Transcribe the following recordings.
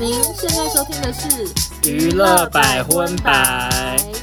您现在收听的是娱乐百分百。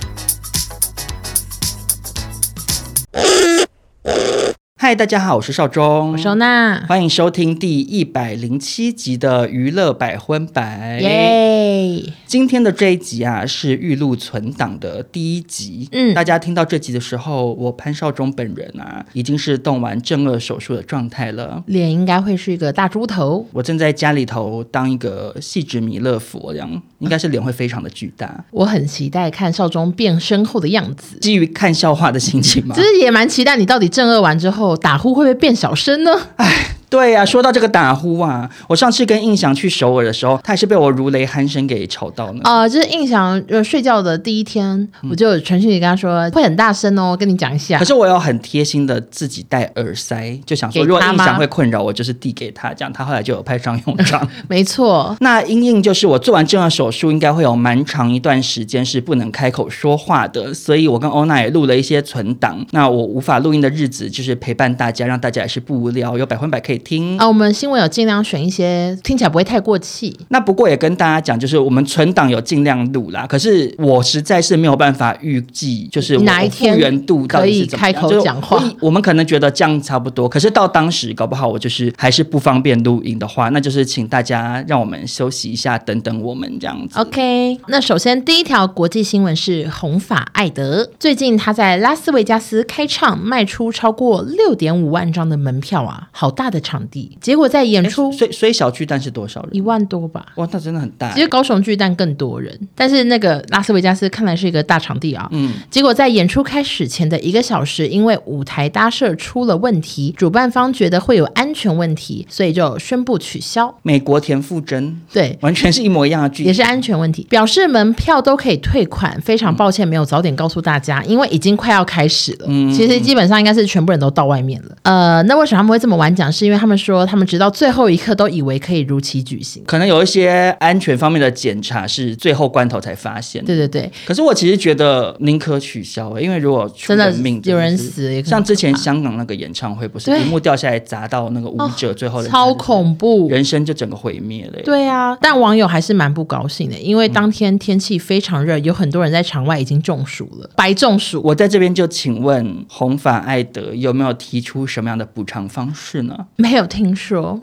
嗨，大家好，我是少中，我是收纳，欢迎收听第一百零七集的娱乐百分百。耶！今天的这一集啊，是预录存档的第一集。嗯，大家听到这集的时候，我潘少忠本人啊，已经是动完正颚手术的状态了，脸应该会是一个大猪头。我正在家里头当一个细致弥勒佛，这样应该是脸会非常的巨大。我很期待看少忠变身后的样子，基于看笑话的心情嘛，其实也蛮期待你到底正颚完之后。打呼会不会变小声呢？哎。对呀、啊，说到这个打呼啊，我上次跟印象去首尔的时候，他也是被我如雷鼾声给吵到了。啊、呃，就是印象呃睡觉的第一天，嗯、我就传讯息跟他说会很大声哦，跟你讲一下。可是我有很贴心的自己戴耳塞，就想说如果印象会困扰我，就是递给他，这样他后来就有派上用场。没错，那因应就是我做完这样手术，应该会有蛮长一段时间是不能开口说话的，所以我跟欧娜也录了一些存档。那我无法录音的日子，就是陪伴大家，让大家也是不无聊，有百分百可以听啊。我们。新闻有尽量选一些听起来不会太过气。那不过也跟大家讲，就是我们存档有尽量录啦。可是我实在是没有办法预计，就是哪一天复原度可以开口讲话。我们可能觉得这样差不多，可是到当时搞不好我就是还是不方便录音的话，那就是请大家让我们休息一下，等等我们这样子。OK，那首先第一条国际新闻是红发艾德，最近他在拉斯维加斯开唱，卖出超过六点五万张的门票啊，好大的场地，结果。在演出，所以所以小巨蛋是多少人？一万多吧。哇，那真的很大。其实高雄巨蛋更多人，但是那个拉斯维加斯看来是一个大场地啊。嗯。结果在演出开始前的一个小时，因为舞台搭设出了问题，主办方觉得会有安全问题，所以就宣布取消。美国田馥甄，对，完全是一模一样的剧，也是安全问题，表示门票都可以退款。非常抱歉没有早点告诉大家，因为已经快要开始了。嗯。其实基本上应该是全部人都到外面了。呃，那为什么他们会这么晚讲？是因为他们说他们直到最后一刻都以为可以如期举行，可能有一些安全方面的检查是最后关头才发现。对对对，可是我其实觉得宁可取消，因为如果出人命真的有人死，像之前香港那个演唱会，不是屏幕掉下来砸到那个舞者，最后的超恐怖，人生就整个毁灭了。对啊，但网友还是蛮不高兴的，因为当天天气非常热，有很多人在场外已经中暑了，白中暑。我在这边就请问红发艾德有没有提出什么样的补偿方式呢？没有听说。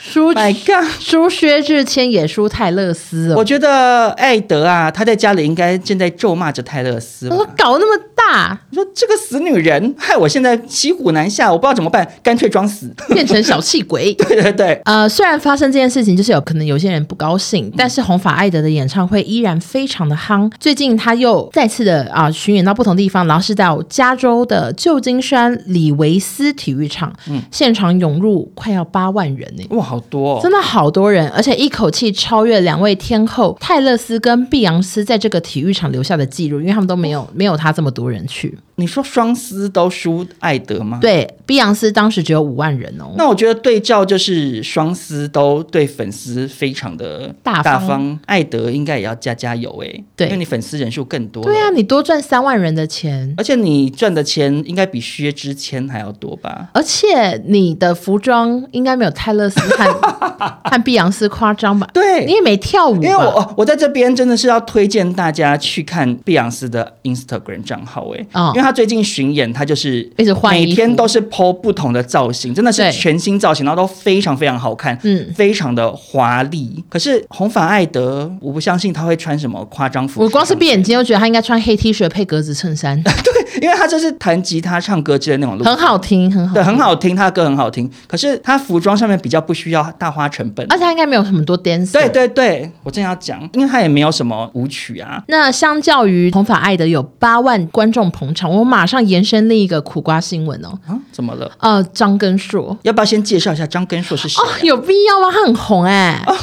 输，My God，输薛之谦也输泰勒斯哦。我觉得艾德啊，他在家里应该正在咒骂着泰勒斯。我搞那么大，你说这个死女人，害我现在骑虎难下，我不知道怎么办，干脆装死，变成小气鬼。对对对，呃，虽然发生这件事情，就是有可能有些人不高兴，但是红发艾德的演唱会依然非常的夯。最近他又再次的啊巡演到不同地方，然后是到加州的旧金山李维斯体育场，嗯，现场涌入快要八万人呢。哇！好多哦，真的好多人，而且一口气超越两位天后泰勒斯跟碧昂斯在这个体育场留下的记录，因为他们都没有 没有他这么多人去。你说双丝都输艾德吗？对，碧昂斯当时只有五万人哦。那我觉得对照就是双丝都对粉丝非常的大方，大方艾德应该也要加加油哎，对，因为你粉丝人数更多。对啊，你多赚三万人的钱，而且你赚的钱应该比薛之谦还要多吧？而且你的服装应该没有泰勒丝和和碧昂斯夸张吧？对，你也没跳舞。因为我我在这边真的是要推荐大家去看碧昂斯的 Instagram 账号哎，哦，因为。他最近巡演，他就是一直换，每天都是 po 不同的造型，真的是全新造型，然后都非常非常好看，嗯，非常的华丽。可是红发艾德，我不相信他会穿什么夸张服。我光是闭眼睛就觉得他应该穿黑 T 恤配格子衬衫。对，因为他就是弹吉他、唱歌之类的那种路，很好听，很好，对，很好听，他的歌很好听。可是他服装上面比较不需要大花成本，而且他应该没有很多 dance。对对对，我正要讲，因为他也没有什么舞曲啊。那相较于红发爱的有八万观众捧场。我马上延伸另一个苦瓜新闻哦。啊，怎么了？呃，张根硕，要不要先介绍一下张根硕是谁？啊？哦，有必要吗？他很红哎。哦，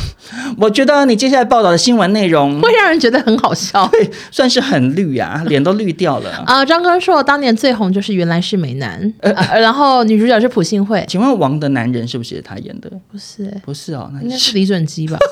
我觉得你接下来报道的新闻内容会让人觉得很好笑，对，算是很绿啊，脸都绿掉了。啊，呃，张根硕当年最红就是《原来是美男》，呃，呃，然后女主角是朴信惠。请问《王的男人》是不是也是他演的？不是，不是哦，那应该是李准基吧。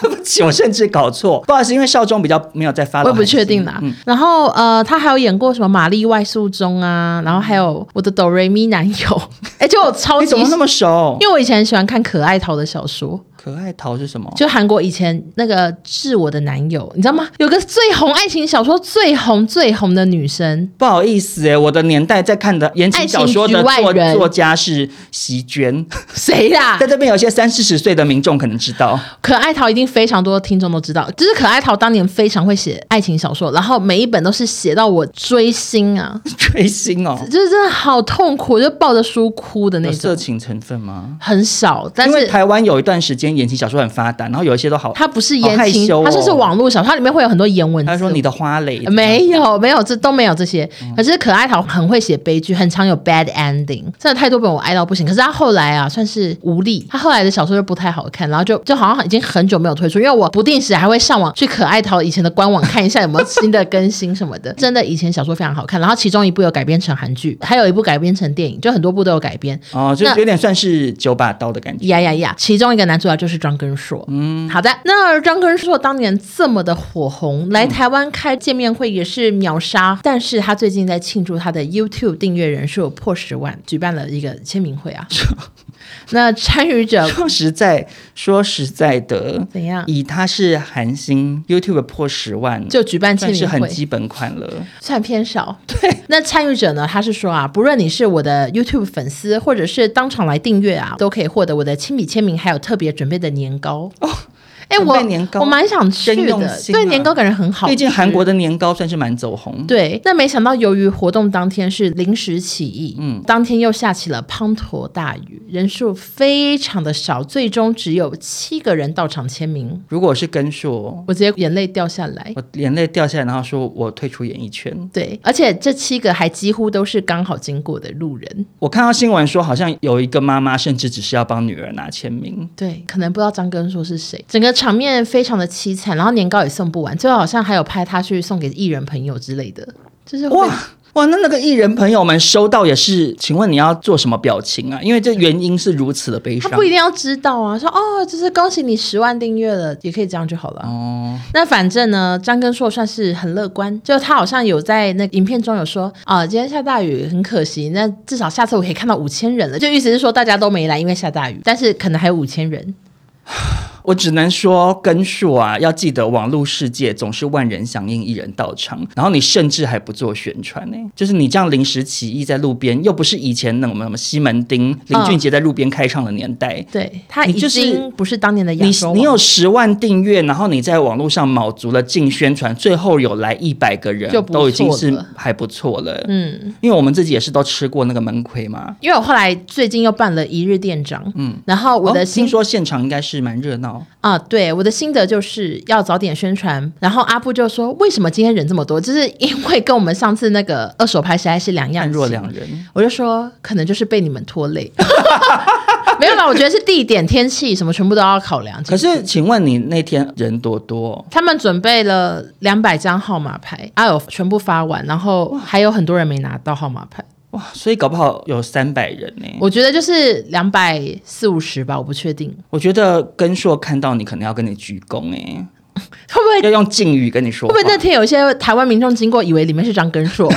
对不起，我甚至搞错，不好意思，因为少壮比较没有在发，我也不确定啦。嗯、然后呃，他还有演过什么《玛丽外宿中》啊，然后还有我的哆瑞咪男友，哎，就我超级你怎么那么熟？因为我以前很喜欢看可爱桃的小说。可爱桃是什么？就韩国以前那个致我的男友，你知道吗？有个最红爱情小说最红最红的女生。不好意思哎，我的年代在看的言情小说的作作家是席绢。谁呀？在这边有些三四十岁的民众可能知道。可爱桃一定非常多听众都知道，就是可爱桃当年非常会写爱情小说，然后每一本都是写到我追星啊，追星哦，就是真的好痛苦，就抱着书哭的那种。色情成分吗？很少，但是台湾有一段时间言情小说很发达，然后有一些都好，它不是言情，哦、它是网络小说，它里面会有很多言文。他说你的花蕾没有没有，这都没有这些。可是可爱桃很会写悲剧，很常有 bad ending，真的太多本我爱到不行。可是他后来啊，算是无力，他后来的小说就不太好看，然后就就好像已经很久没有推出，因为我不定时还会上网去可爱桃以前的官网看一下有没有新的更新什么的。真的以前小说非常好看，然后其中一部有改编成韩剧，还有一部改编成电影，就很多部都有改编。哦，就有点算是九把刀的感觉。呀呀呀！其中一个男主角就是张根硕。嗯，好的。那张根硕当年这么的火红，来台湾开见面会也是秒杀。嗯、但是他最近在庆祝他的 YouTube 订阅人数破十万，举办了一个签名会啊。那参与者说实在说实在的，怎样？以他是韩星，YouTube 破十万就举办签名会，是很基本款了，算偏少。对，那参与者呢？他是说啊，不论你是我的 YouTube 粉丝，或者是当场来订阅啊，都可以获得我的亲笔签名，还有特别准备的年糕。哦哎，我我蛮想去的，对年糕感觉很好。毕竟韩国的年糕算是蛮走红。对，但没想到由于活动当天是临时起意，嗯，当天又下起了滂沱大雨，人数非常的少，最终只有七个人到场签名。如果是根硕，我直接眼泪掉下来，我眼泪掉下来，然后说我退出演艺圈。对，而且这七个还几乎都是刚好经过的路人。我看到新闻说，好像有一个妈妈甚至只是要帮女儿拿签名。对，可能不知道张根硕是谁，整个。场面非常的凄惨，然后年糕也送不完，最后好像还有拍他去送给艺人朋友之类的，就是哇哇，那那个艺人朋友们收到也是，请问你要做什么表情啊？因为这原因是如此的悲伤，他不一定要知道啊，说哦，就是恭喜你十万订阅了，也可以这样就好了。哦，那反正呢，张根硕算是很乐观，就他好像有在那影片中有说啊，今天下大雨很可惜，那至少下次我可以看到五千人了，就意思是说大家都没来，因为下大雨，但是可能还有五千人。我只能说，根数啊，要记得网络世界总是万人响应，一人到场。然后你甚至还不做宣传呢，就是你这样临时起意在路边，又不是以前那种什么西门町林俊杰在路边开唱的年代。哦、对，他已经不是当年的亚洲。你你有十万订阅，然后你在网络上卯足了劲宣传，最后有来一百个人，都已经是还不错了。嗯，因为我们自己也是都吃过那个闷亏嘛。因为我后来最近又办了一日店长，嗯，然后我的、哦、听说现场应该是蛮热闹。啊，对，我的心得就是要早点宣传。然后阿布就说：“为什么今天人这么多？就是因为跟我们上次那个二手拍实在是两样，若两人。”我就说：“可能就是被你们拖累。”没有啦，我觉得是地点、天气什么全部都要考量。可是，请问你那天人多多？他们准备了两百张号码牌，啊有全部发完，然后还有很多人没拿到号码牌。哇，所以搞不好有三百人呢。我觉得就是两百四五十吧，我不确定。我觉得根硕看到你，可能要跟你鞠躬哎，会不会要用敬语跟你说？会不会那天有一些台湾民众经过，以为里面是张根硕？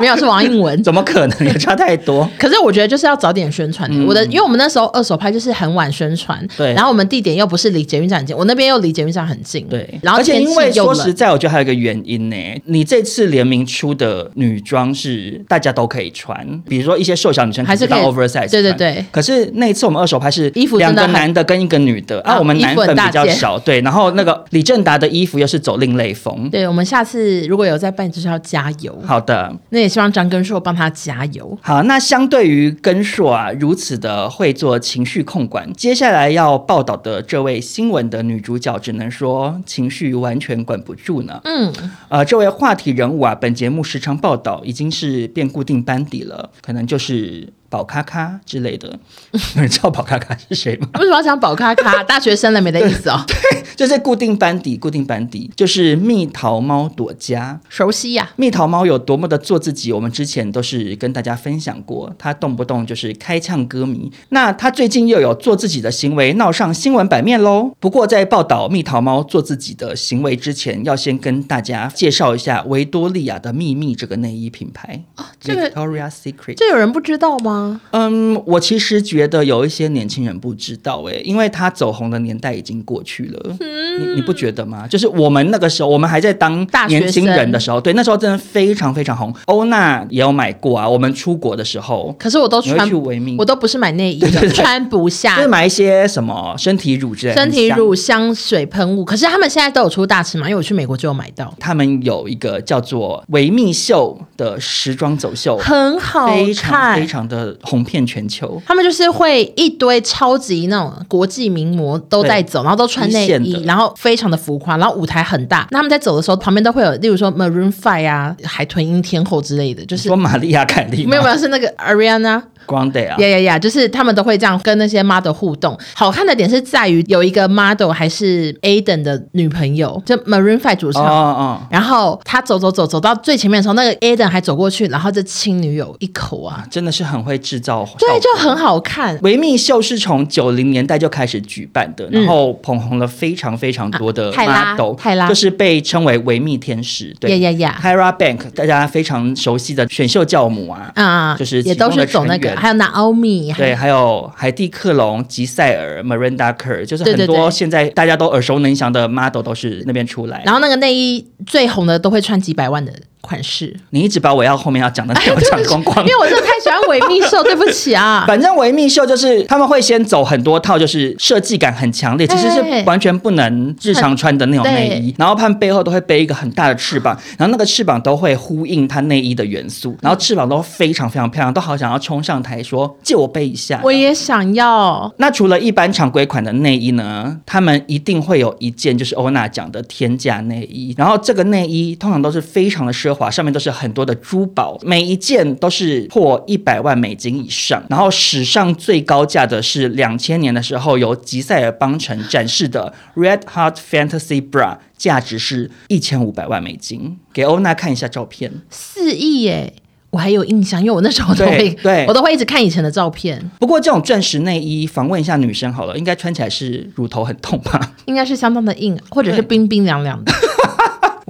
没有，是王英文，怎么可能也差太多？可是我觉得就是要早点宣传。嗯、我的，因为我们那时候二手拍就是很晚宣传，对。然后我们地点又不是离捷运站很近，我那边又离捷运站很近，对。然后而且因为说实在，我觉得还有一个原因呢。你这次联名出的女装是大家都可以穿，比如说一些瘦小女生还是可以 oversize，对对对。可是那一次我们二手拍是衣服两个男的跟一个女的，啊，我们男粉比较少，对。然后那个李正达的衣服又是走另类风，对。我们下次如果有再办，就是要加油。好的，那也希望张根硕帮他加油。好，那相对于根硕啊如此的会做情绪控管，接下来要报道的这位新闻的女主角，只能说情绪完全管不住呢。嗯，呃，这位话题人物啊，本节目时常报道，已经是变固定班底了，可能就是。宝咖咖之类的，有人知道宝咖咖是谁吗？为什么要讲宝咖咖？大学生了没的意思哦。对，就是固定班底，固定班底就是蜜桃猫朵家，熟悉呀、啊。蜜桃猫有多么的做自己，我们之前都是跟大家分享过。他动不动就是开呛歌迷，那他最近又有做自己的行为闹上新闻版面喽。不过在报道蜜桃猫做自己的行为之前，要先跟大家介绍一下维多利亚的秘密这个内衣品牌啊。这个 Victoria's Secret，这有人不知道吗？吗？嗯，我其实觉得有一些年轻人不知道哎、欸，因为他走红的年代已经过去了。嗯，你你不觉得吗？就是我们那个时候，我们还在当年轻人的时候，对，那时候真的非常非常红。欧娜也有买过啊，我们出国的时候。可是我都穿去维密，我都不是买内衣的，穿不下。就是买一些什么身体乳之类的，身体乳、香水喷雾。可是他们现在都有出大尺码，因为我去美国就有买到。他们有一个叫做维密秀的时装走秀，很好看，非常非常的红遍全球。他们就是会一堆超级那种国际名模都在走，然后都穿内衣，然后非常的浮夸，然后舞台很大。那他们在走的时候，旁边都会有，例如说 Maroon Five 啊，海豚音天后之类的，就是说玛利亚凯莉，没有没有，是那个 Ariana。Grande 啊，呀呀呀！就是他们都会这样跟那些 model 互动。好看的点是在于有一个 model 还是 Aden 的女朋友，就 Maroon Five 主唱。哦哦。然后他走走走走到最前面的时候，那个 Aden 还走过去，然后就亲女友一口啊！真的是很会制造。对，就很好看。维密秀是从九零年代就开始举办的，然后捧红了非常非常多的 model，泰拉就是被称为维密天使。对呀呀呀！Tyra Bank 大家非常熟悉的选秀教母啊，啊，就是也都是走那个，还有 Naomi。对，还有海蒂克隆、吉赛尔、Miranda Kerr，就是很多现在大家都耳熟能详的 model 都是那边出来。然后那个内衣最红的都会穿几百万的款式。你一直把我要后面要讲的 内容讲光光，因为我真的太喜欢维密秀，对不起啊。反正维密秀就是他们会先走很多套，就是设计感很强烈，其实是完全不能日常穿的那种内衣。然后他们背后都会背一个很大的翅膀，然后那个翅膀都会呼应它内衣的元素，然后翅膀都非常非常漂亮，都好想要冲上台说借我背一下。我也想要。那除了一般常规款的内衣呢，他们一定会有一件就是欧娜讲的天价内衣，然后这个内衣通常都是非常的奢华，上面都是很多的珠宝，每一件都是破一百万美金以上。然后史上最高价的是两千年的时候由吉塞尔邦辰展示的 Red Hot Fantasy Bra，价值是一千五百万美金。给欧娜看一下照片，四亿耶。我还有印象，因为我那时候都会，对，我都会一直看以前的照片。不过这种钻石内衣，访问一下女生好了，应该穿起来是乳头很痛吧？应该是相当的硬，或者是冰冰凉凉的。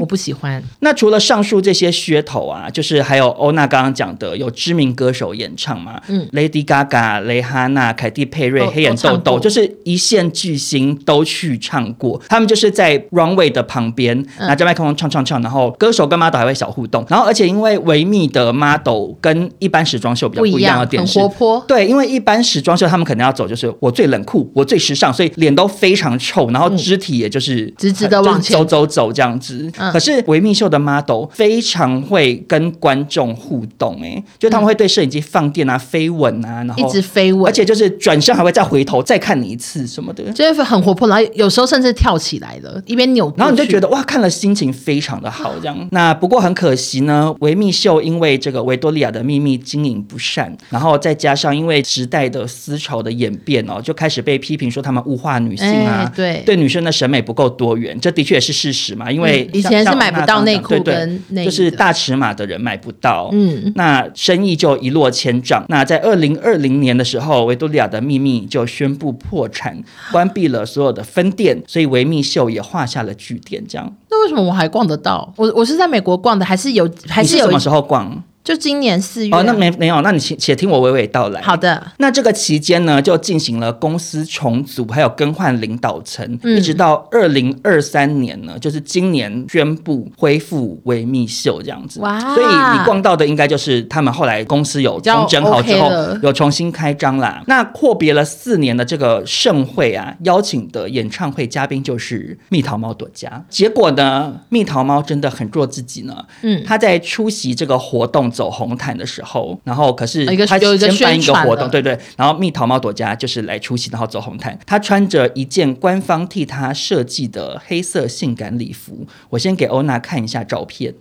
我不喜欢。那除了上述这些噱头啊，就是还有欧娜刚刚讲的，有知名歌手演唱嘛？嗯，Lady Gaga、蕾哈娜、凯蒂佩瑞、黑眼豆豆，就是一线巨星都去唱过。他们就是在 runway 的旁边拿着麦克风唱唱唱，然后歌手跟 model 还会小互动。然后而且因为维密的 model 跟一般时装秀比较不一样的点是，很活泼。对，因为一般时装秀他们可能要走就是我最冷酷，我最时尚，所以脸都非常臭，然后肢体也就是直直的往前走走走这样子。可是维密秀的 model 非常会跟观众互动，哎，就他们会对摄影机放电啊、飞吻啊，然后一直飞吻，而且就是转身还会再回头再看你一次什么的，就是很活泼，然后有时候甚至跳起来了，一边扭，然后你就觉得哇，看了心情非常的好这样。那不过很可惜呢，维密秀因为这个维多利亚的秘密经营不善，然后再加上因为时代的思潮的演变哦，就开始被批评说他们物化女性啊，哎、对，对女生的审美不够多元，这的确也是事实嘛，因为、嗯、以前是买不。到内裤跟内衣，就是大尺码的人买不到，嗯，那生意就一落千丈。那在二零二零年的时候，维多利亚的秘密就宣布破产，关闭了所有的分店，所以维密秀也画下了句点。这样，那为什么我还逛得到？我我是在美国逛的，还是有？还是有？什么时候逛？就今年四月哦，那没没有，那你且且听我娓娓道来。好的，那这个期间呢，就进行了公司重组，还有更换领导层，嗯、一直到二零二三年呢，就是今年宣布恢复维密秀这样子。哇！所以你逛到的应该就是他们后来公司有重整好之后，有重新开张啦。那阔别了四年的这个盛会啊，邀请的演唱会嘉宾就是蜜桃猫朵家。结果呢，蜜桃猫真的很做自己呢。嗯，他在出席这个活动。走红毯的时候，然后可是他先办一个活动，对对，然后蜜桃猫朵家就是来出席，然后走红毯。他穿着一件官方替他设计的黑色性感礼服，我先给欧娜看一下照片。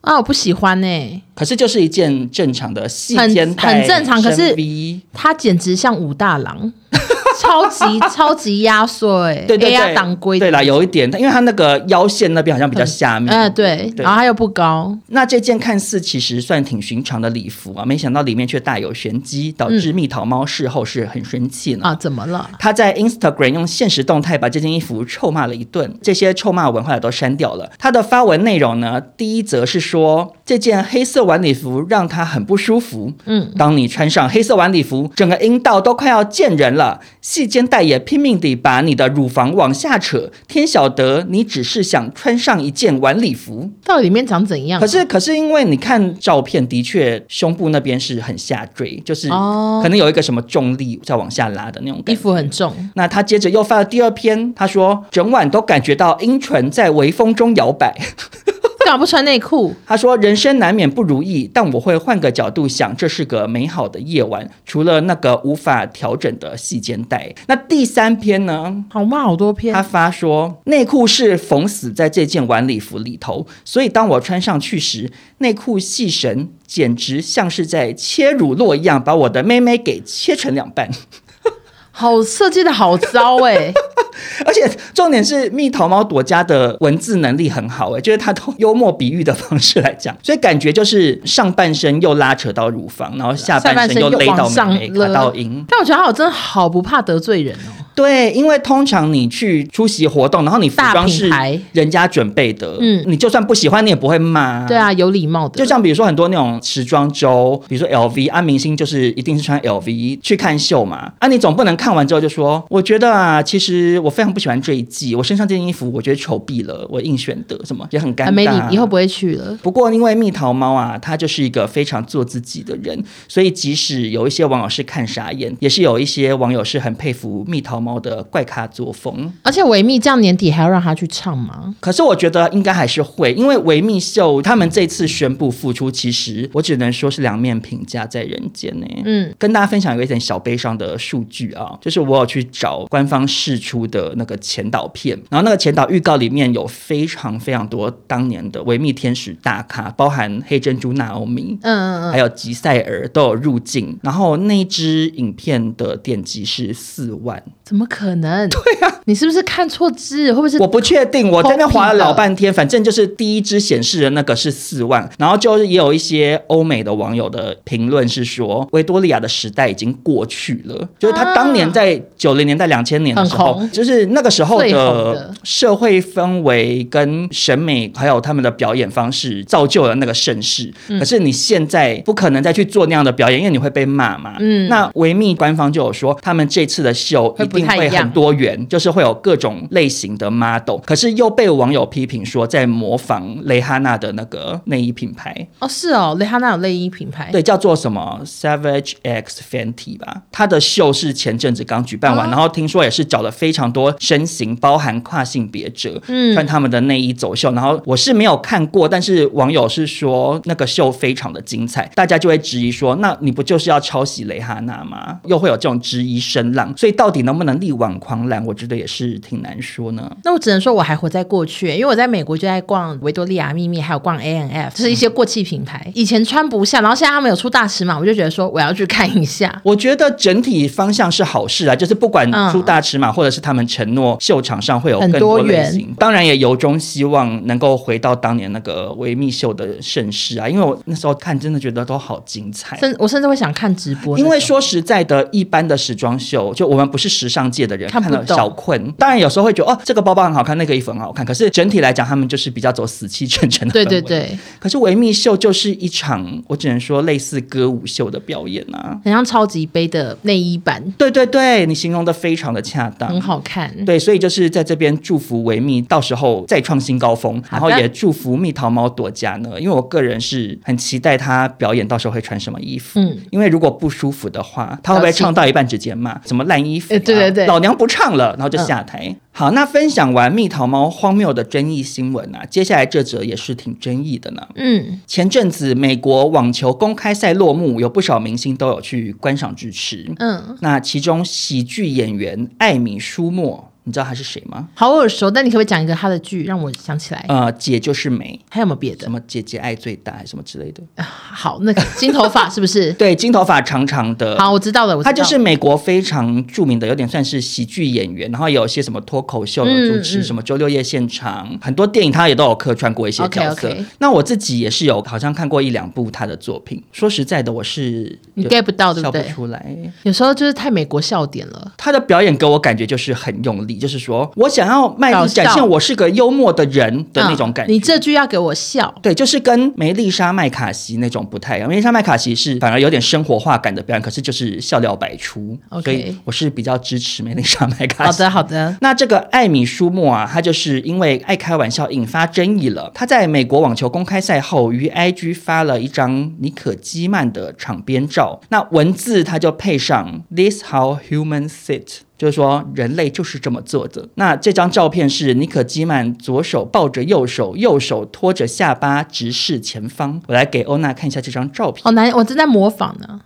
啊，我不喜欢呢、欸。可是就是一件正常的细肩带，很正常。可是他简直像武大郎。超级超级压缩哎，对对对，挡龟对啦，有一点，因为它那个腰线那边好像比较下面，嗯对，然后它又不高。那这件看似其实算挺寻常的礼服啊，没想到里面却大有玄机，导致蜜桃猫事后是很生气呢。啊，怎么了？他在 Instagram 用现实动态把这件衣服臭骂了一顿，这些臭骂文后来都删掉了。他的发文内容呢，第一则是说。这件黑色晚礼服让他很不舒服。嗯，当你穿上黑色晚礼服，整个阴道都快要见人了，细肩带也拼命地把你的乳房往下扯。天晓得你只是想穿上一件晚礼服，到底里面长怎样？可是可是因为你看照片，的确胸部那边是很下坠，就是可能有一个什么重力在往下拉的那种感觉。衣服很重。那他接着又发了第二篇，他说整晚都感觉到阴唇在微风中摇摆。干嘛不穿内裤？他说：“人生难免不如意，但我会换个角度想，这是个美好的夜晚。除了那个无法调整的细肩带。”那第三篇呢？好嘛，好多篇。他发说：“内裤是缝死在这件晚礼服里头，所以当我穿上去时，内裤细绳简直像是在切乳酪一样，把我的妹妹给切成两半。”好设计的好糟哎、欸，而且重点是蜜桃猫朵家的文字能力很好哎、欸，就是他都幽默比喻的方式来讲，所以感觉就是上半身又拉扯到乳房，然后下半身又勒到妹妹卡到阴。但我觉得他好真的好不怕得罪人哦。对，因为通常你去出席活动，然后你服装是人家准备的，嗯，你就算不喜欢，你也不会骂。对啊，有礼貌的。就像比如说很多那种时装周，比如说 LV 啊，明星就是一定是穿 LV 去看秀嘛。啊，你总不能看完之后就说，我觉得啊，其实我非常不喜欢这一季，我身上这件衣服我觉得丑毙了，我硬选的什么也很尴尬。啊、没你以后不会去了。不过因为蜜桃猫啊，他就是一个非常做自己的人，所以即使有一些网友是看傻眼，也是有一些网友是很佩服蜜桃猫的怪咖作风，而且维密这样年底还要让他去唱吗？可是我觉得应该还是会，因为维密秀他们这次宣布复出，其实我只能说是两面评价在人间呢。嗯，跟大家分享有一点小悲伤的数据啊，就是我有去找官方释出的那个前导片，然后那个前导预告里面有非常非常多当年的维密天使大咖，包含黑珍珠娜欧米，嗯嗯嗯，还有吉赛尔都有入境，然后那支影片的点击是四万，怎么可能？对呀，你是不是看错字？会不会是？我不确定，我在那划了老半天，反正就是第一支显示的那个是四万，然后就是也有一些欧美的网友的评论是说，维多利亚的时代已经过去了，就是他当年在九零年代、两千年的时候，就是那个时候的社会氛围跟审美，还有他们的表演方式，造就了那个盛世。可是你现在不可能再去做那样的表演，因为你会被骂嘛。嗯，那维密官方就有说，他们这次的秀一定会很。多元就是会有各种类型的 model，可是又被网友批评说在模仿蕾哈娜的那个内衣品牌哦，是哦，蕾哈娜有内衣品牌，对，叫做什么 Savage X Fenty 吧。他的秀是前阵子刚举办完，哦、然后听说也是找了非常多身形，包含跨性别者，嗯，穿他们的内衣走秀。然后我是没有看过，但是网友是说那个秀非常的精彩，大家就会质疑说，那你不就是要抄袭蕾哈娜吗？又会有这种质疑声浪，所以到底能不能力挽狂澜，我觉得也是挺难说呢。那我只能说我还活在过去，因为我在美国就在逛维多利亚秘密，还有逛 A N F，就是一些过气品牌。以前穿不下，然后现在他们有出大尺码，我就觉得说我要去看一下。我觉得整体方向是好事啊，就是不管出大尺码，或者是他们承诺秀场上会有更多类型，当然也由衷希望能够回到当年那个维密秀的盛世啊。因为我那时候看真的觉得都好精彩，甚我甚至会想看直播。因为说实在的，一般的时装秀，就我们不是时尚界的人。看了小困，当然有时候会觉得哦，这个包包很好看，那个衣服很好看。可是整体来讲，他们就是比较走死气沉沉的。对对对。可是维密秀就是一场，我只能说类似歌舞秀的表演啊，很像超级杯的内衣版。对对对，你形容的非常的恰当，很好看。对，所以就是在这边祝福维密到时候再创新高峰，然后也祝福蜜桃猫朵家呢，因为我个人是很期待他表演到时候会穿什么衣服。嗯，因为如果不舒服的话，他会不会唱到一半直接骂什么烂衣服啊？对对对，老娘不唱了，然后就下台。嗯、好，那分享完蜜桃猫荒谬的争议新闻啊，接下来这则也是挺争议的呢。嗯，前阵子美国网球公开赛落幕，有不少明星都有去观赏支持。嗯，那其中喜剧演员艾米舒默。你知道他是谁吗？好耳熟，但你可不可以讲一个他的剧，让我想起来？呃，姐就是美，还有没有别的？什么姐姐爱最大，什么之类的？呃、好，那个金头发 是不是？对，金头发长长的。好，我知道了。他就是美国非常著名的，有点算是喜剧演员，然后有一些什么脱口秀的主持，嗯、什么周六夜现场，很多电影他也都有客串过一些角色。Okay, okay 那我自己也是有，好像看过一两部他的作品。说实在的，我是你 get 不到，对不对？笑不出来。有时候就是太美国笑点了。他的表演给我感觉就是很用力。，就是说我想要卖力展现我是个幽默的人的那种感觉。嗯、你这句要给我笑，对，就是跟梅丽莎麦卡锡那种不太一样。梅丽莎麦卡锡是反而有点生活化感的表演，可是就是笑料百出。Okay. 所以我是比较支持梅丽莎麦卡锡。好的，好的。那这个艾米舒默啊，他就是因为爱开玩笑引发争议了。他在美国网球公开赛后，于 IG 发了一张尼可基曼的场边照，那文字他就配上 This how humans sit，就是说人类就是这么做的。那这张照片是妮可基曼左手抱着右手，右手托着下巴直视前方。我来给欧娜看一下这张照片。好难，我正在模仿呢。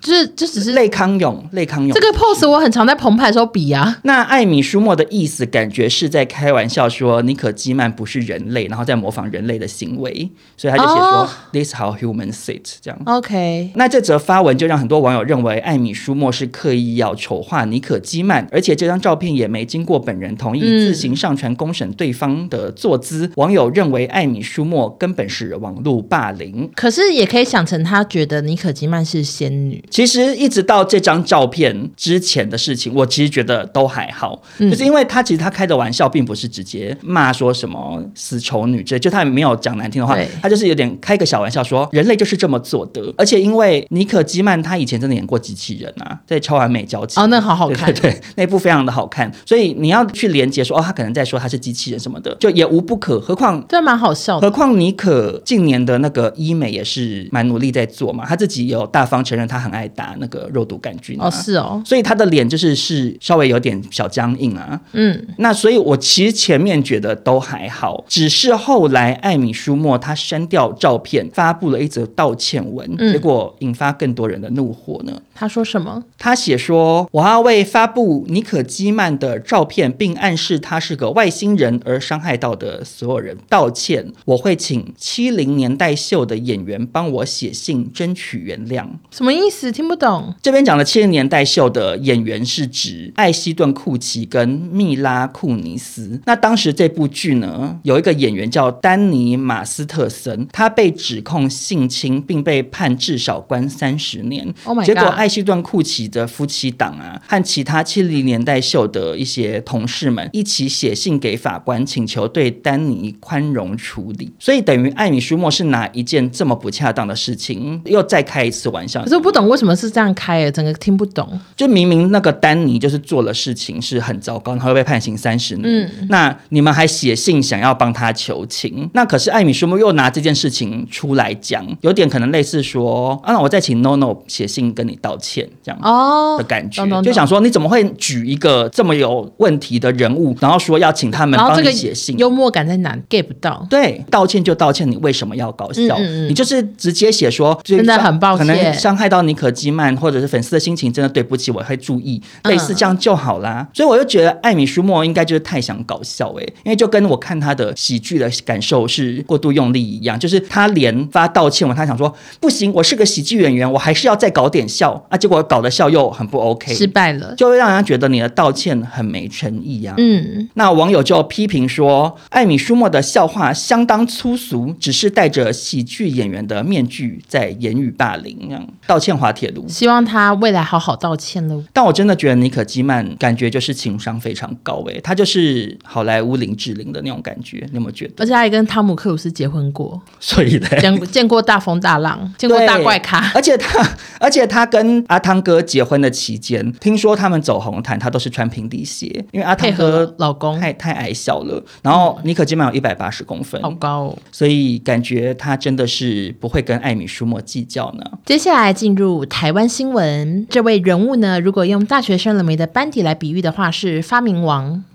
就是这只是泪康永，泪康永这个 pose 我很常在澎湃的时候比啊。那艾米舒默的意思感觉是在开玩笑说尼可基曼不是人类，然后在模仿人类的行为，所以他就写说、oh, This how humans sit 这样。OK，那这则发文就让很多网友认为艾米舒默是刻意要丑化尼可基曼，而且这张照片也没经过本人同意，自行上传公审对方的坐姿。嗯、网友认为艾米舒默根本是网络霸凌，可是也可以想成他觉得尼可基曼是仙女。其实一直到这张照片之前的事情，我其实觉得都还好，嗯、就是因为他其实他开的玩笑并不是直接骂说什么死丑女，这就他也没有讲难听的话，他就是有点开个小玩笑说人类就是这么做的。而且因为妮可基曼她以前真的演过机器人啊，在超完美交集哦，那好好看，对对，那部非常的好看，所以你要去连接说哦，他可能在说他是机器人什么的，就也无不可。何况这蛮好笑的，何况妮可近年的那个医美也是蛮努力在做嘛，他自己有大方承认他很爱打那个肉毒杆菌哦，是哦，所以他的脸就是是稍微有点小僵硬啊，嗯，那所以我其实前面觉得都还好，只是后来艾米舒默他删掉照片，发布了一则道歉文，结果引发更多人的怒火呢。他说什么？他写说：“我要为发布尼可基曼的照片，并暗示他是个外星人而伤害到的所有人道歉。我会请七零年代秀的演员帮我写信争取原谅。”什么意思？听不懂。这边讲的七零年代秀的演员是指艾希顿·库奇跟密拉·库尼斯。那当时这部剧呢，有一个演员叫丹尼·马斯特森，他被指控性侵，并被判至少关三十年。Oh my God。结果艾希顿·库奇的夫妻档啊，和其他七零年代秀的一些同事们一起写信给法官，请求对丹尼宽容处理。所以等于艾米舒默是拿一件这么不恰当的事情，又再开一次玩笑。可是我不懂为什么是这样开的，整个听不懂。就明明那个丹尼就是做了事情是很糟糕，然后又被判刑三十年。嗯，那你们还写信想要帮他求情，那可是艾米舒默又拿这件事情出来讲，有点可能类似说啊，那我再请 NONO 写信跟你道。歉这样哦的感觉，就想说你怎么会举一个这么有问题的人物，然后说要请他们帮你写信？幽默感在哪？get 不到。对，道歉就道歉，你为什么要搞笑？嗯嗯，你就是直接写说真的很抱歉，可能伤害到妮可基曼或者是粉丝的心情，真的对不起，我会注意。类似这样就好啦。所以我就觉得艾米舒默应该就是太想搞笑哎，因为就跟我看他的喜剧的感受是过度用力一样，就是他连发道歉文，他想说不行，我是个喜剧演员，我还是要再搞点笑。啊！结果搞的笑又很不 OK，失败了，就会让人家觉得你的道歉很没诚意呀、啊。嗯，那网友就批评说，艾米舒默的笑话相当粗俗，只是戴着喜剧演员的面具在言语霸凌，道歉滑铁卢。希望他未来好好道歉喽。但我真的觉得妮可基曼感觉就是情商非常高诶，他就是好莱坞林志玲的那种感觉，你有没有觉得？而且他也跟汤姆克鲁斯结婚过，所以呢，见见过大风大浪，见过大怪咖，而且他，而且他跟跟阿汤哥结婚的期间，听说他们走红毯，他都是穿平底鞋，因为阿汤哥老公太太矮小了，然后妮可基曼有一百八十公分，好高哦，所以感觉他真的是不会跟艾米舒默计较呢。接下来进入台湾新闻，这位人物呢，如果用大学生了没的班底来比喻的话，是发明王。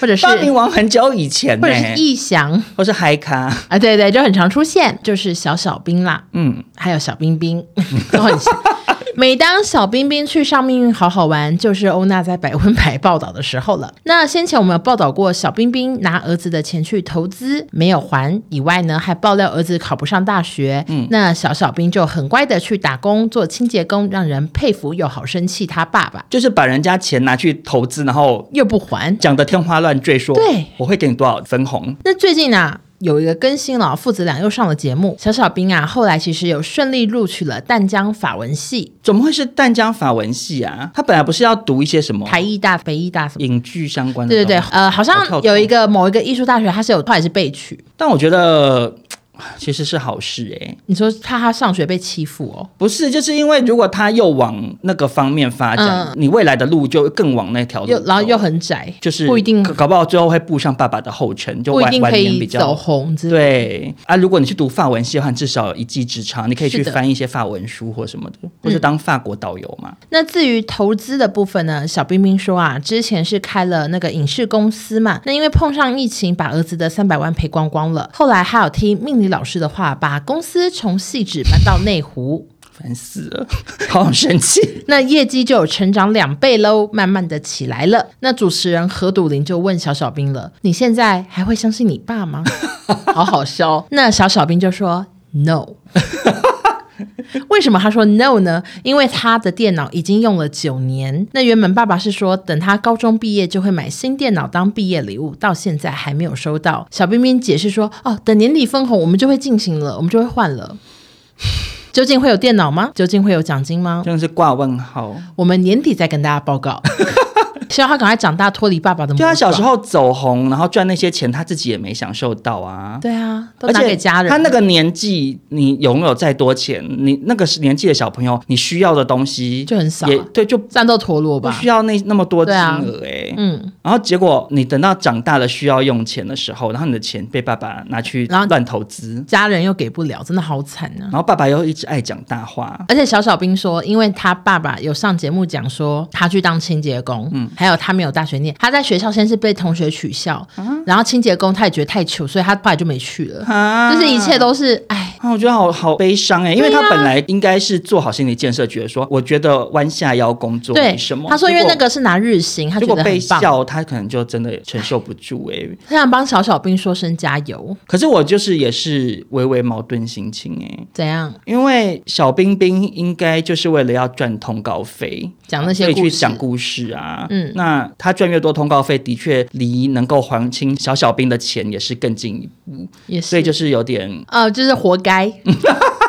或者是发明王很久以前，或者是易翔，或是嗨咖啊，对对，就很常出现，就是小小兵啦，嗯，还有小冰冰。都很像。每当小冰冰去上命运好好玩，就是欧娜在百分百报道的时候了。那先前我们有报道过，小冰冰拿儿子的钱去投资没有还，以外呢，还爆料儿子考不上大学。嗯，那小小兵就很乖的去打工做清洁工，让人佩服又好生气他爸爸，就是把人家钱拿去投资，然后又不还，讲得天花乱坠说，对，我会给你多少分红。那最近呢、啊？有一个更新了，父子俩又上了节目。小小兵啊，后来其实有顺利录取了淡江法文系。怎么会是淡江法文系啊？他本来不是要读一些什么台艺大、北艺大什么影剧相关的？对对对，呃，好像有一个某一个艺术大学，他是有，后来是被取。但我觉得。其实是好事哎、欸，你说怕他上学被欺负哦？不是，就是因为如果他又往那个方面发展，嗯、你未来的路就更往那条路，然后又很窄，就是不一定，搞不好最后会步上爸爸的后尘，就晚不一定可以走红。对啊，如果你去读法文系的话，至少有一技之长，你可以去翻一些法文书或什么的，或是当法国导游嘛。嗯、那至于投资的部分呢？小冰冰说啊，之前是开了那个影视公司嘛，那因为碰上疫情，把儿子的三百万赔光光了。后来还有听命理老师的话。把公司从细纸搬到内湖，烦死了，好生气。那业绩就有成长两倍喽，慢慢的起来了。那主持人何笃林就问小小兵了：“你现在还会相信你爸吗？” 好好笑。那小小兵就说：“No。” 为什么他说 no 呢？因为他的电脑已经用了九年。那原本爸爸是说等他高中毕业就会买新电脑当毕业礼物，到现在还没有收到。小冰冰解释说：“哦，等年底分红我们就会进行了，我们就会换了。究竟会有电脑吗？究竟会有奖金吗？真的是挂问号。我们年底再跟大家报告。”希望他赶快长大，脱离爸爸的。就他小时候走红，然后赚那些钱，他自己也没享受到啊。对啊，都拿给家人。他那个年纪，你拥有再多钱，你那个年纪的小朋友，你需要的东西就很少。也对，就战斗陀螺吧，不需要那那么多金额哎、欸啊。嗯。然后结果你等到长大了需要用钱的时候，然后你的钱被爸爸拿去乱投资，家人又给不了，真的好惨啊。然后爸爸又一直爱讲大话，而且小小兵说，因为他爸爸有上节目讲说他去当清洁工，嗯，还有他没有大学念。他在学校先是被同学取笑，啊、然后清洁工他也觉得太糗，所以他后来就没去了。啊、就是一切都是哎、啊，我觉得好好悲伤哎，因为他本来应该是做好心理建设，觉得说，我觉得弯下腰工作没什么。他说，因为那个是拿日薪，他如果被笑，他可能就真的承受不住哎。他想帮小小兵说声加油，可是我就是也是微微矛盾心情哎。怎样？因为小兵兵应该就是为了要赚通告费，讲那些故事，讲故事啊。嗯，那他赚。越多通告费的确离能够还清小小兵的钱也是更进一步，也是，所以就是有点呃，就是活该。系哈哈哈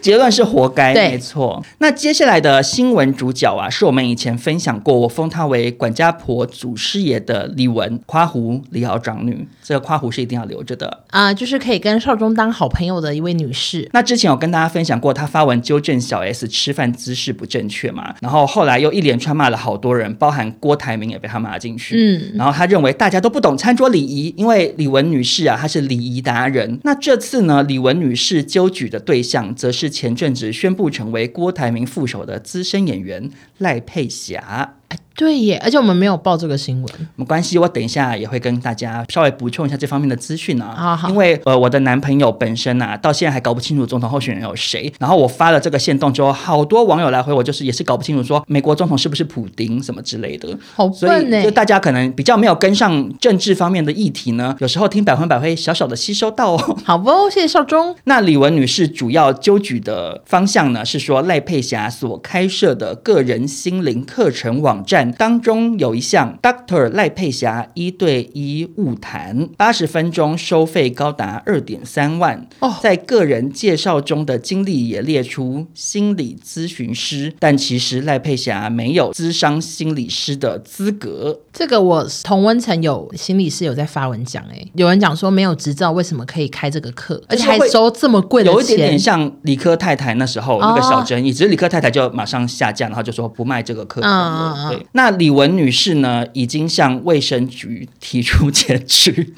结论是活该，没错。那接下来的新闻主角啊，是我们以前分享过，我封她为管家婆祖师爷的李玟夸胡李敖长女。这个夸胡是一定要留着的啊、呃，就是可以跟少中当好朋友的一位女士。那之前有跟大家分享过，她发文纠正小 S 吃饭姿势不正确嘛，然后后来又一连串骂了好多人，包含郭台铭也被她骂进去。嗯，然后她认为大家都不懂餐桌礼仪，因为李玟女士啊，她是礼仪达人。那这次呢，李玟女士纠举的对象则是前阵子宣布成为郭台铭副手的资深演员赖佩霞。对耶，而且我们没有报这个新闻，没关系，我等一下也会跟大家稍微补充一下这方面的资讯啊。好好，因为呃，我的男朋友本身啊，到现在还搞不清楚总统候选人有谁。然后我发了这个线动之后，好多网友来回我，就是也是搞不清楚，说美国总统是不是普丁什么之类的。好笨呢，就大家可能比较没有跟上政治方面的议题呢，有时候听百分百会小小的吸收到哦。好不，谢谢少中。那李文女士主要纠举的方向呢，是说赖佩霞所开设的个人心灵课程网站当中有。一项 Dr. 赖佩霞一对一晤谈，八十分钟收费高达二点三万。哦，在个人介绍中的经历也列出心理咨询师，但其实赖佩霞没有咨商心理师的资格。这个我同温层有心理师有在发文讲，哎，有人讲说没有执照为什么可以开这个课，而且还收这么贵的钱，有一点点像理科太太那时候那个小争议，只是理科太太就马上下架，然后就说不卖这个课程了。对，那李文女士。呢，已经向卫生局提出 检举。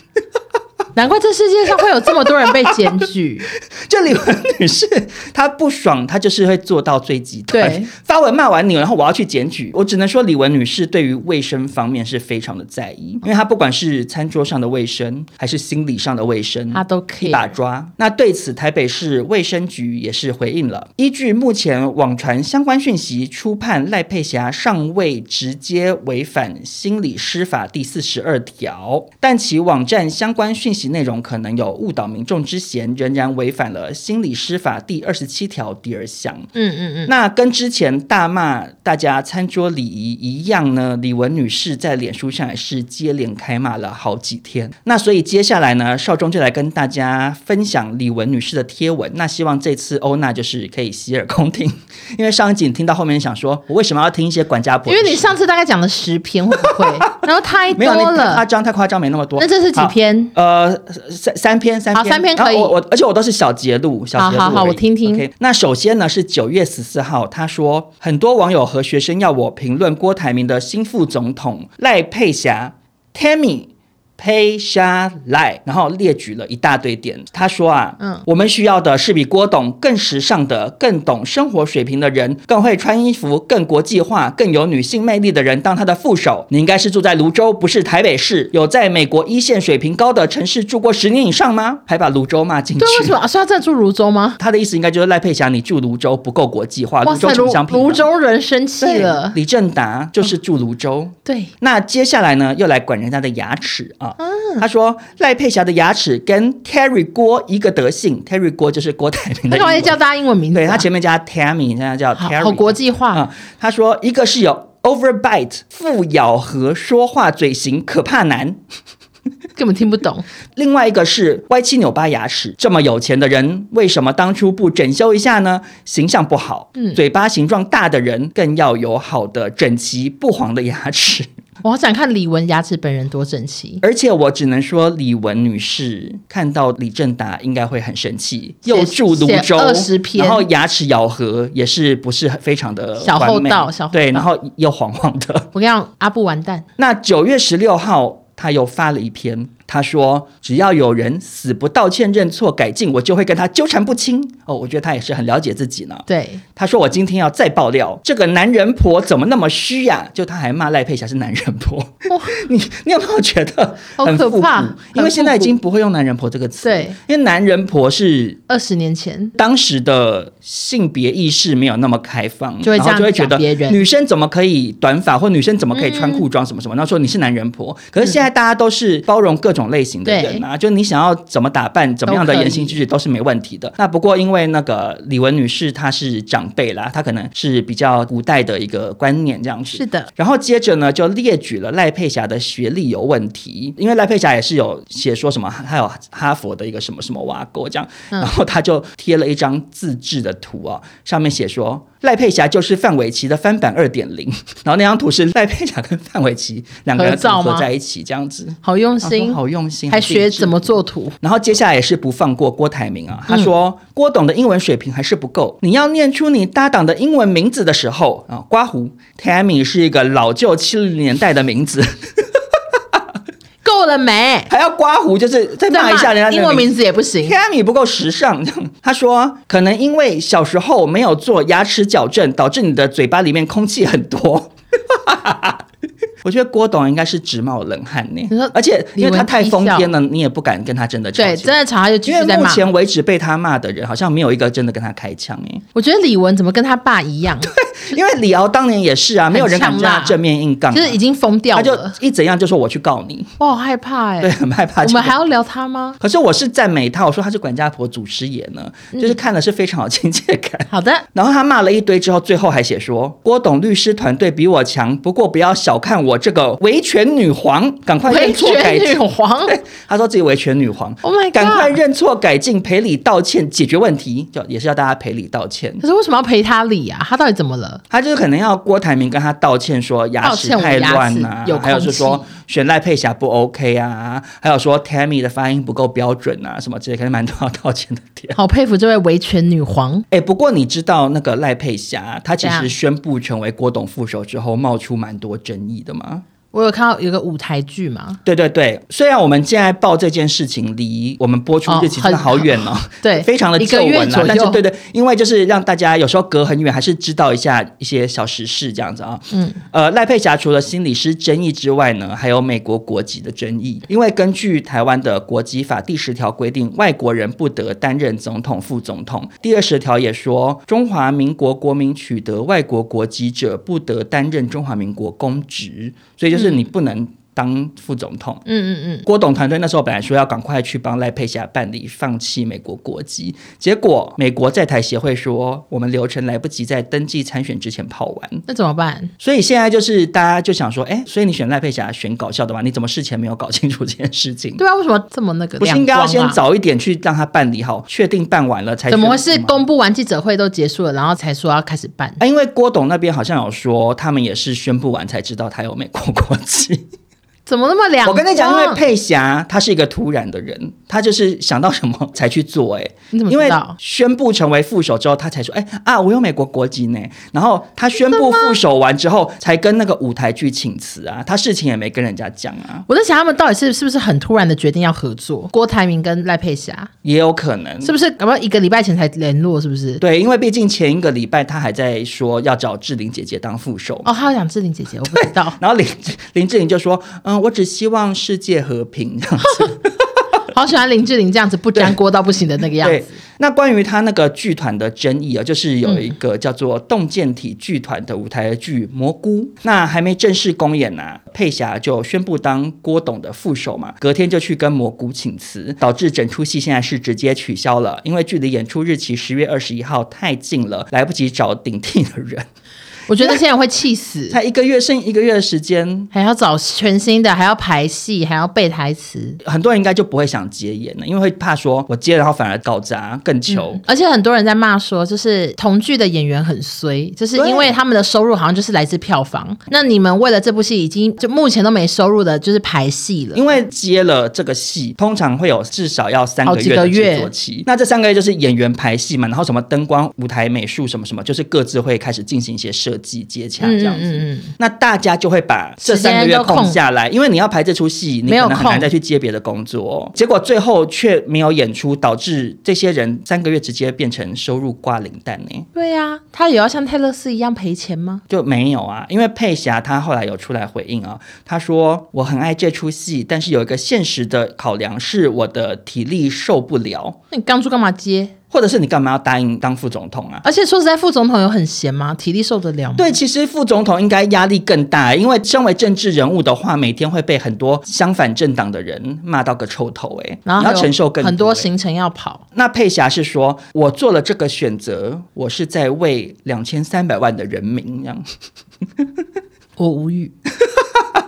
难怪这世界上会有这么多人被检举。就李文女士，她不爽，她就是会做到最极端。对，发文骂完你，然后我要去检举。我只能说，李文女士对于卫生方面是非常的在意，因为她不管是餐桌上的卫生，还是心理上的卫生，她都可以一把抓。那对此，台北市卫生局也是回应了，依据目前网传相关讯息，初判赖佩霞尚未直接违反心理师法第四十二条，但其网站相关讯讯息内容可能有误导民众之嫌，仍然违反了心理师法第二十七条第二项。嗯嗯嗯。那跟之前大骂大家餐桌礼仪一样呢，李文女士在脸书上也是接连开骂了好几天。那所以接下来呢，少中就来跟大家分享李文女士的贴文。那希望这次欧娜就是可以洗耳恭听，因为上一集听到后面想说，我为什么要听一些管家婆？因为你上次大概讲了十篇，会不会？然后太多了，夸张，太夸张，没那么多。那这是几篇？呃，三三篇，三篇，三篇可以。我我而且我都是小节录，小节录。好好好，我听听。Okay, 那首先呢是九月十四号，他说很多网友和学生要我评论郭台铭的新副总统赖佩霞，Tammy。黑沙赖，然后列举了一大堆点。他说啊，嗯，我们需要的是比郭董更时尚的、更懂生活水平的人，更会穿衣服、更国际化、更有女性魅力的人当他的副手。你应该是住在泸州，不是台北市。有在美国一线水平高的城市住过十年以上吗？还把泸州骂进去。对，为什么？是他在住泸州吗？他的意思应该就是赖佩霞，你住泸州不够国际化。泸州城乡平。泸州人生气了。李正达就是住泸州。哦。对。那接下来呢，又来管人家的牙齿啊。嗯。他说。赖佩霞的牙齿跟 Terry 郭一个德性，Terry 郭就是郭台铭的。他叫大英文名字，对他前面加 Tammy，现在叫 Terry，好国际化。嗯，他说一个是有 overbite 负咬合说话嘴型可怕男，根本听不懂。另外一个是歪七扭八牙齿，这么有钱的人为什么当初不整修一下呢？形象不好。嗯，嘴巴形状大的人更要有好的整齐不黄的牙齿。我好想看李玟牙齿本人多整齐，而且我只能说李玟女士看到李正达应该会很生气，又住泸州，二十篇，然后牙齿咬合也是不是非常的小厚道，小对，然后又黄黄的。我跟你讲，阿布完蛋。那九月十六号他又发了一篇。他说：“只要有人死不道歉、认错、改进，我就会跟他纠缠不清。”哦，我觉得他也是很了解自己呢。对，他说：“我今天要再爆料，这个男人婆怎么那么虚呀？”就他还骂赖佩霞是男人婆。哦、你你有没有觉得很可怕？因为现在已经不会用男人婆这个词。对，因为男人婆是二十年前当时的性别意识没有那么开放，就会就会觉得女生怎么可以短发，或女生怎么可以穿裤装什么什么？然后、说你是男人婆。可是现在大家都是包容各种类型的人。啊，就你想要怎么打扮，怎么样的言行举止都是没问题的。那不过因为那个李文女士她是长辈啦，她可能是比较古代的一个观念这样子。是的。然后接着呢，就列举了赖佩霞的学历有问题，因为赖佩霞也是有写说什么，还有哈佛的一个什么什么挖沟这样，然后他就贴了一张自制的图啊，上面写说。赖佩霞就是范玮琪的翻版二点零，然后那张图是赖佩霞跟范玮琪两个人组合在一起，这样子，好用心，好用心，还学怎么做图。然后接下来也是不放过郭台铭啊，他说、嗯、郭董的英文水平还是不够，你要念出你搭档的英文名字的时候啊，刮胡 Tammy 是一个老旧七零年代的名字。够了没？还要刮胡，就是再骂一下人家英文名字也不行。Tammy 不够时尚。他说，可能因为小时候没有做牙齿矫正，导致你的嘴巴里面空气很多。我觉得郭董应该是直冒冷汗呢。你说，而且因为他太疯癫了，你也不敢跟他真的吵。对，真的吵他就继续在骂。因为目前为止被他骂的人，好像没有一个真的跟他开枪哎。我觉得李玟怎么跟他爸一样？对，因为李敖当年也是啊，没有人敢跟他正面硬杠，就是已经疯掉了。他就一怎样就说我去告你，我好害怕哎。对，很害怕。我们还要聊他吗？可是我是赞美他，我说他是管家婆祖师爷呢，就是看的是非常有亲切感。好的。然后他骂了一堆之后，最后还写说郭董律师团队比我强，不过不要小看我这个维权女皇，赶快认错改进。女皇，对，他说自己维权女皇。Oh my god！赶快认错改进，赔礼道歉，解决问题，就也是要大家赔礼道歉。可是为什么要赔他礼啊？他到底怎么了？他就是可能要郭台铭跟他道歉，说牙齿太乱啊，还有是说选赖佩霞不 OK 啊，还有说 Tammy 的发音不够标准啊，什么之类，可能蛮多要道歉的点。好佩服这位维权女皇。哎、欸，不过你知道那个赖佩霞，她其实宣布成为郭董副手之后，冒出蛮多争议的吗？我有看到有个舞台剧嘛？对对对，虽然我们现在报这件事情离我们播出日期真的好远哦，对，非常的旧闻了。但是对对，因为就是让大家有时候隔很远，还是知道一下一些小时事这样子啊。嗯，呃，赖佩霞除了心理师争议之外呢，还有美国国籍的争议。因为根据台湾的国籍法第十条规定，外国人不得担任总统、副总统。第二十条也说，中华民国国民取得外国国籍者不得担任中华民国公职。所以就是是你不能当副总统。嗯嗯嗯。郭董团队那时候本来说要赶快去帮赖佩霞办理放弃美国国籍，结果美国在台协会说我们流程来不及在登记参选之前跑完，那怎么办？所以现在就是大家就想说，哎，所以你选赖佩霞选搞笑的吧？你怎么事前没有搞清楚这件事情？对啊，为什么这么那个？不是应该要先早一点去让他办理好，确定办完了才？怎么会是公布完记者会都结束了，然后才说要开始办？啊，因为郭董那边好像有说，他们也是宣布完才知道他有美国国籍。怎么那么两？我跟你讲，因为佩霞她是一个突然的人，她就是想到什么才去做。哎，你怎么知道？因为宣布成为副手之后，她才说：“哎啊，我有美国国籍呢。”然后她宣布副手完之后，才跟那个舞台剧请辞啊。她事情也没跟人家讲啊。我在想，他们到底是是不是很突然的决定要合作？郭台铭跟赖佩霞也有可能，是不是？搞不好一个礼拜前才联络，是不是？对，因为毕竟前一个礼拜他还在说要找志玲姐姐当副手。哦，他要讲志玲姐姐，我不知道。然后林林志玲就说：“嗯，我只希望。”世界和平这样子，好喜欢林志玲这样子不沾锅到不行的那个样子。那关于他那个剧团的争议啊，就是有一个叫做洞见体剧团的舞台剧《蘑菇》，那还没正式公演呢，啊，佩霞就宣布当郭董的副手嘛，隔天就去跟蘑菇请辞，导致整出戏现在是直接取消了，因为距离演出日期十月二十一号太近了，来不及找顶替的人。我觉得那些人会气死，才一个月，剩一个月的时间，还要找全新的，还要排戏，还要背台词，很多人应该就不会想接演了，因为会怕说我接了，然后反而搞砸，更糗。嗯。而且很多人在骂说，就是同剧的演员很衰，就是因为他们的收入好像就是来自票房。那你们为了这部戏已经就目前都没收入的，就是排戏了。因为接了这个戏，通常会有至少要三个月的制作期。那这三个月就是演员排戏嘛，然后什么灯光、舞台美术什么什么，就是各自会开始进行一些设。集接洽这样子，嗯嗯嗯，那大家就会把这三个月空下来，因为你要排这出戏，你可能很难再去接别的工作。结果最后却没有演出，导致这些人三个月直接变成收入挂零蛋呢？对呀、啊，他也要像泰勒斯一样赔钱吗？就没有啊，因为佩霞她后来有出来回应啊，她说我很爱这出戏，但是有一个现实的考量是我的体力受不了。那你当初干嘛接？或者是你干嘛要答应当副总统啊？而且说实在，副总统有很闲吗？体力受得了吗？对，其实副总统应该压力更大，因为身为政治人物的话，每天会被很多相反政党的人骂到个臭头，哎，然后要承受更多很多行程要跑。那佩霞是说，我做了这个选择，我是在为两千三百万的人民，这样，我无语。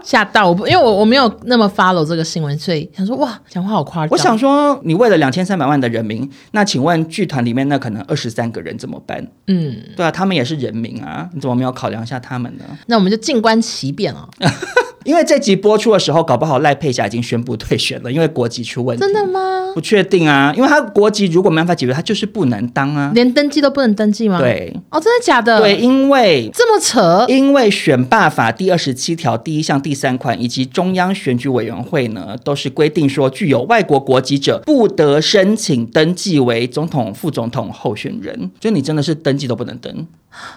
吓到我不，因为我我没有那么 follow 这个新闻，所以想说哇，讲话好夸张。我想说，你为了两千三百万的人民，那请问剧团里面那可能二十三个人怎么办？嗯，对啊，他们也是人民啊，你怎么没有考量一下他们呢？那我们就静观其变了。因为这集播出的时候，搞不好赖佩霞已经宣布退选了，因为国籍出问题。真的吗？不确定啊，因为他国籍如果没办法解决，他就是不能当啊，连登记都不能登记吗？对，哦，真的假的？对，因为这么扯，因为选罢法第二十七条第一项第三款以及中央选举委员会呢，都是规定说，具有外国国籍者不得申请登记为总统、副总统候选人，就你真的是登记都不能登。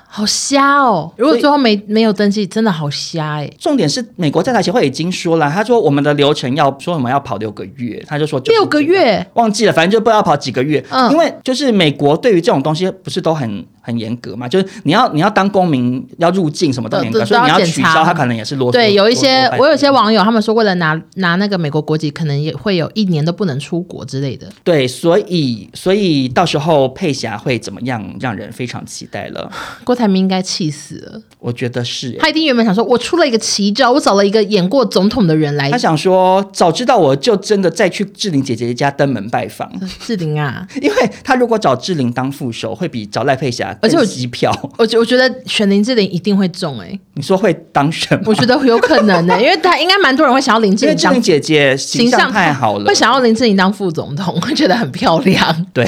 好瞎哦！如果最后没没有登记，真的好瞎哎。重点是美国在台协会已经说了，他说我们的流程要说什么要跑六个月，他就说六个月忘记了，反正就不知道跑几个月。嗯，因为就是美国对于这种东西不是都很。很严格嘛，就是你要你要当公民要入境什么都严格，所以你要取消他可能也是啰嗦。对，有一些我有些网友他们说，为了拿拿那个美国国籍，可能也会有一年都不能出国之类的。对，所以所以到时候佩霞会怎么样，让人非常期待了。郭台铭应该气死了，我觉得是。他一定原本想说，我出了一个奇招，我找了一个演过总统的人来。他想说，早知道我就真的再去志玲姐姐家登门拜访。志玲啊，因为他如果找志玲当副手，会比找赖佩霞而且有机票。我觉我觉得选林志玲一定会中哎、欸，你说会当选吗？我觉得有可能呢、欸，因为他应该蛮多人会想要林志玲，志玲姐姐形象太好了，会想要林志玲当副总统，会觉得很漂亮。对。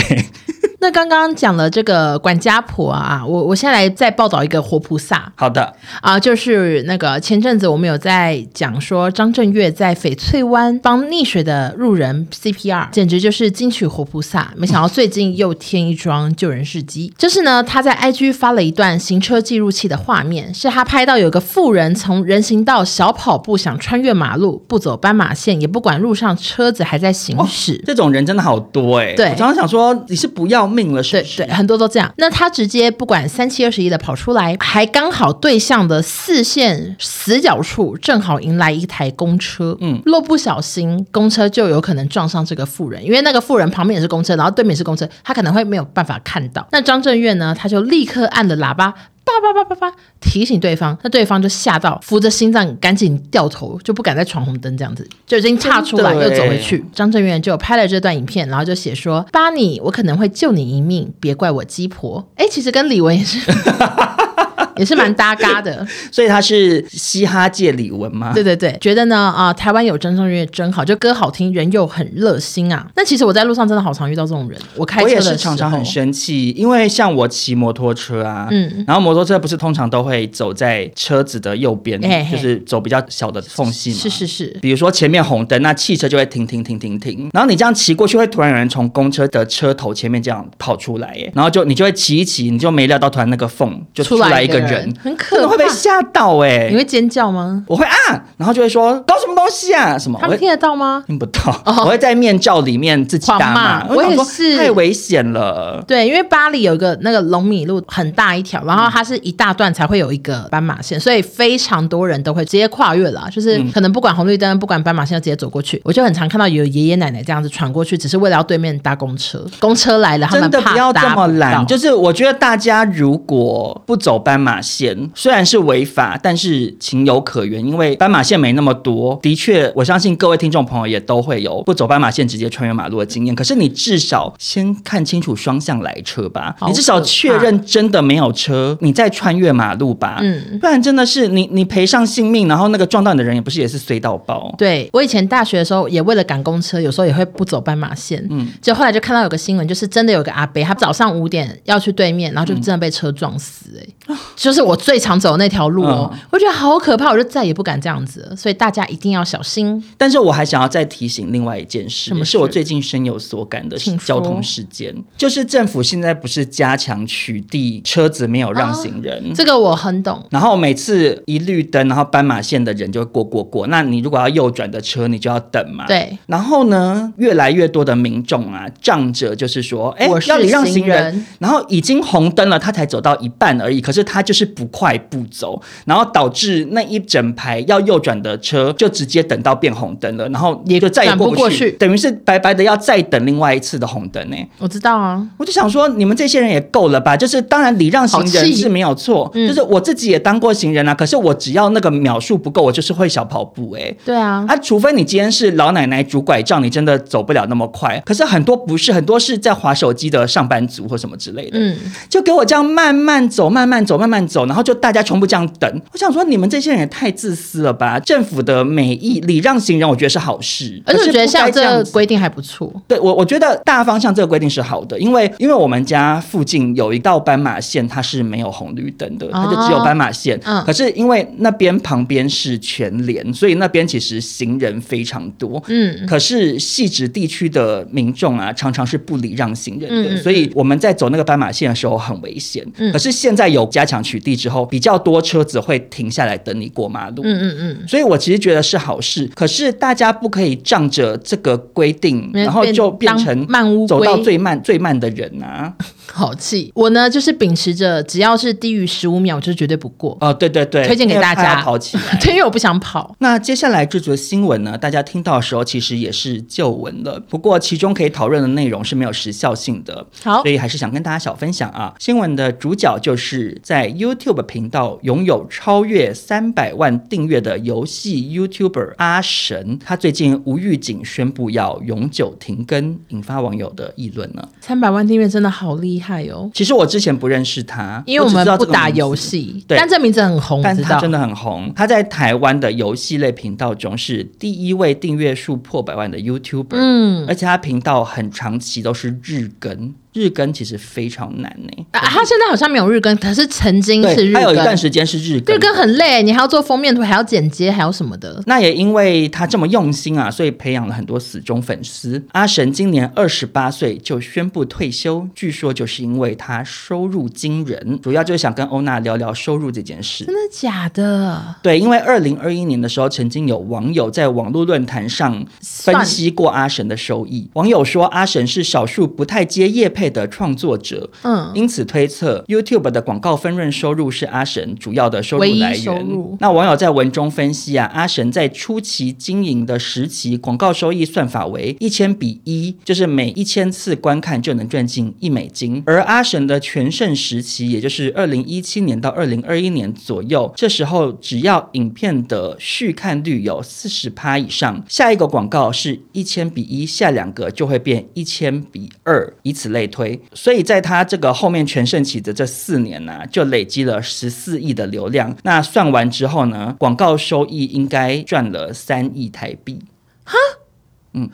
那刚刚讲了这个管家婆啊，我我现在来再报道一个活菩萨。好的啊，就是那个前阵子我们有在讲说张震岳在翡翠湾帮溺水的路人 CPR，简直就是金曲活菩萨。没想到最近又添一桩救人事迹，就是呢他在 IG 发了一段行车记录器的画面，是他拍到有个妇人从人行道小跑步想穿越马路，不走斑马线，也不管路上车子还在行驶。哦，这种人真的好多哎、欸。对，我常常想说你是不要。命了，是不是？对对，很多都这样。那他直接不管三七二十一的跑出来，还刚好对向的四线死角处正好迎来一台公车，嗯，若不小心，公车就有可能撞上这个妇人，因为那个妇人旁边也是公车，然后对面是公车，他可能会没有办法看到。那张震岳呢，他就立刻按了喇叭。叭叭叭叭叭，提醒对方，那对方就吓到，扶着心脏赶紧掉头，就不敢再闯红灯，这样子就已经岔出来又走回去。张震岳就拍了这段影片，然后就写说：“巴尼，我可能会救你一命，别怪我鸡婆。”哎，其实跟李玟也是。也是蛮搭嘎的，所以他是嘻哈界李玟吗？对对对，觉得呢啊、呃，台湾有张震岳真好，就歌好听，人又很热心啊。那其实我在路上真的好常遇到这种人，我开车的时候，我也是常常很生气，因为像我骑摩托车啊，嗯，然后摩托车不是通常都会走在车子的右边，嘿嘿。就是走比较小的缝隙嘛，是是是，比如说前面红灯，那汽车就会停停停停停，然后你这样骑过去，会突然有人从公车的车头前面这样跑出来耶，然后就你就会骑一骑，你就没料到突然那个缝就出来一个人。人很可能会被吓到哎、欸！你会尖叫吗？我会啊，然后就会说搞什么东西啊什么？他们听得到吗？听不到。Oh, 我会在面罩里面自己大骂。我也是，太危险了。对，因为巴黎有一个那个龙米路很大一条，然后它是一大段才会有一个斑马线，所以非常多人都会直接跨越了，就是可能不管红绿灯，不管斑马线，就直接走过去。我就很常看到有爷爷奶奶这样子闯过去，只是为了要对面搭公车。公车来了，他们真的不要这么懒。就是我觉得大家如果不走斑马线，虽然是违法，但是情有可原，因为斑马线没那么多。的确，我相信各位听众朋友也都会有不走斑马线直接穿越马路的经验。可是你至少先看清楚双向来车吧，你至少确认真的没有车，你再穿越马路吧。嗯，不然真的是你你赔上性命，然后那个撞到你的人也不是也是衰到爆。对，我以前大学的时候也为了赶公车，有时候也会不走斑马线。嗯，就后来就看到有个新闻，就是真的有个阿伯，他早上五点要去对面，然后就真的被车撞死、欸。哎、嗯，就是我最常走的那条。路哦，嗯、我觉得好可怕，我就再也不敢这样子了。所以大家一定要小心。但是我还想要再提醒另外一件事，什么是我最近深有所感的交通事件，就是政府现在不是加强取缔车子没有让行人，哦，这个我很懂。然后每次一绿灯，然后斑马线的人就会过过过。那你如果要右转的车，你就要等嘛。对。然后呢，越来越多的民众啊，仗着就是说，哎，要礼让行人，然后已经红灯了，他才走到一半而已，可是他就是不快不走。然后导致那一整排要右转的车就直接等到变红灯了，然后也就再也过不去，等于是白白的要再等另外一次的红灯呢。我知道啊，我就想说，你们这些人也够了吧？就是当然礼让行人是没有错，嗯、就是我自己也当过行人啊。可是我只要那个秒数不够，我就是会小跑步哎。对啊，啊，除非你今天是老奶奶拄拐杖，你真的走不了那么快。可是很多不是，很多是在划手机的上班族或什么之类的，嗯，就给我这样慢慢走，慢慢走，慢慢走，然后就大家全部这样。等，我想说你们这些人也太自私了吧！政府的美意礼让行人，我觉得是好事，而且我觉得像这个规定还不错。对我，我觉得大方向这个规定是好的，因为因为我们家附近有一道斑马线，它是没有红绿灯的，它就只有斑马线。可是因为那边旁边是全联，所以那边其实行人非常多。嗯，可是汐止地区的民众啊，常常是不礼让行人的，嗯、所以我们在走那个斑马线的时候很危险。嗯、可是现在有加强取缔之后，比较多。车子会停下来等你过马路，嗯嗯嗯，所以我其实觉得是好事。可是大家不可以仗着这个规定，然后就变成慢走到最慢最慢的人啊！好气！我呢就是秉持着只要是低于十五秒，就是绝对不过。哦，对对对，推荐给大家跑起来，对，因为我不想跑。那接下来这则新闻呢，大家听到的时候其实也是旧闻了，不过其中可以讨论的内容是没有时效性的，好，所以还是想跟大家小分享啊。新闻的主角就是在 YouTube 频道拥拥有超越三百万订阅的游戏 YouTuber 阿神，他最近无预警宣布要永久停更，引发网友的议论呢。三百万订阅真的好厉害哦！其实我之前不认识他，因为我们不打游戏，对，但这名字很红，但他真的很红。他在台湾的游戏类频道中是第一位订阅数破百万的 YouTuber，嗯，而且他频道很长期都是日更。日更其实非常难呢。啊，他现在好像没有日更，可是曾经是日更。他有一段时间是日更。日更很累，你还要做封面图，还要剪接，还有什么的。那也因为他这么用心啊，所以培养了很多死忠粉丝。阿神今年二十八岁就宣布退休，据说就是因为他收入惊人。主要就是想跟欧娜聊聊收入这件事。真的假的？对，因为二零二一年的时候，曾经有网友在网络论坛上分析过阿神的收益。网友说，阿神是少数不太接业配。配的创作者。嗯，因此推测 YouTube 的广告分润收入是阿神主要的收入来源。那网友在文中分析啊，阿神在初期经营的时期，广告收益算法为一千比一，就是每一千次观看就能赚进一美金。而阿神的全盛时期，也就是二零一七年到二零二一年左右，这时候只要影片的续看率有四十趴以上，下一个广告是一千比一，下两个就会变一千比二，以此类推。所以在他这个后面全盛期的这四年呢、啊，就累积了十四亿的流量。那算完之后呢，广告收益应该赚了三亿台币。哈，嗯，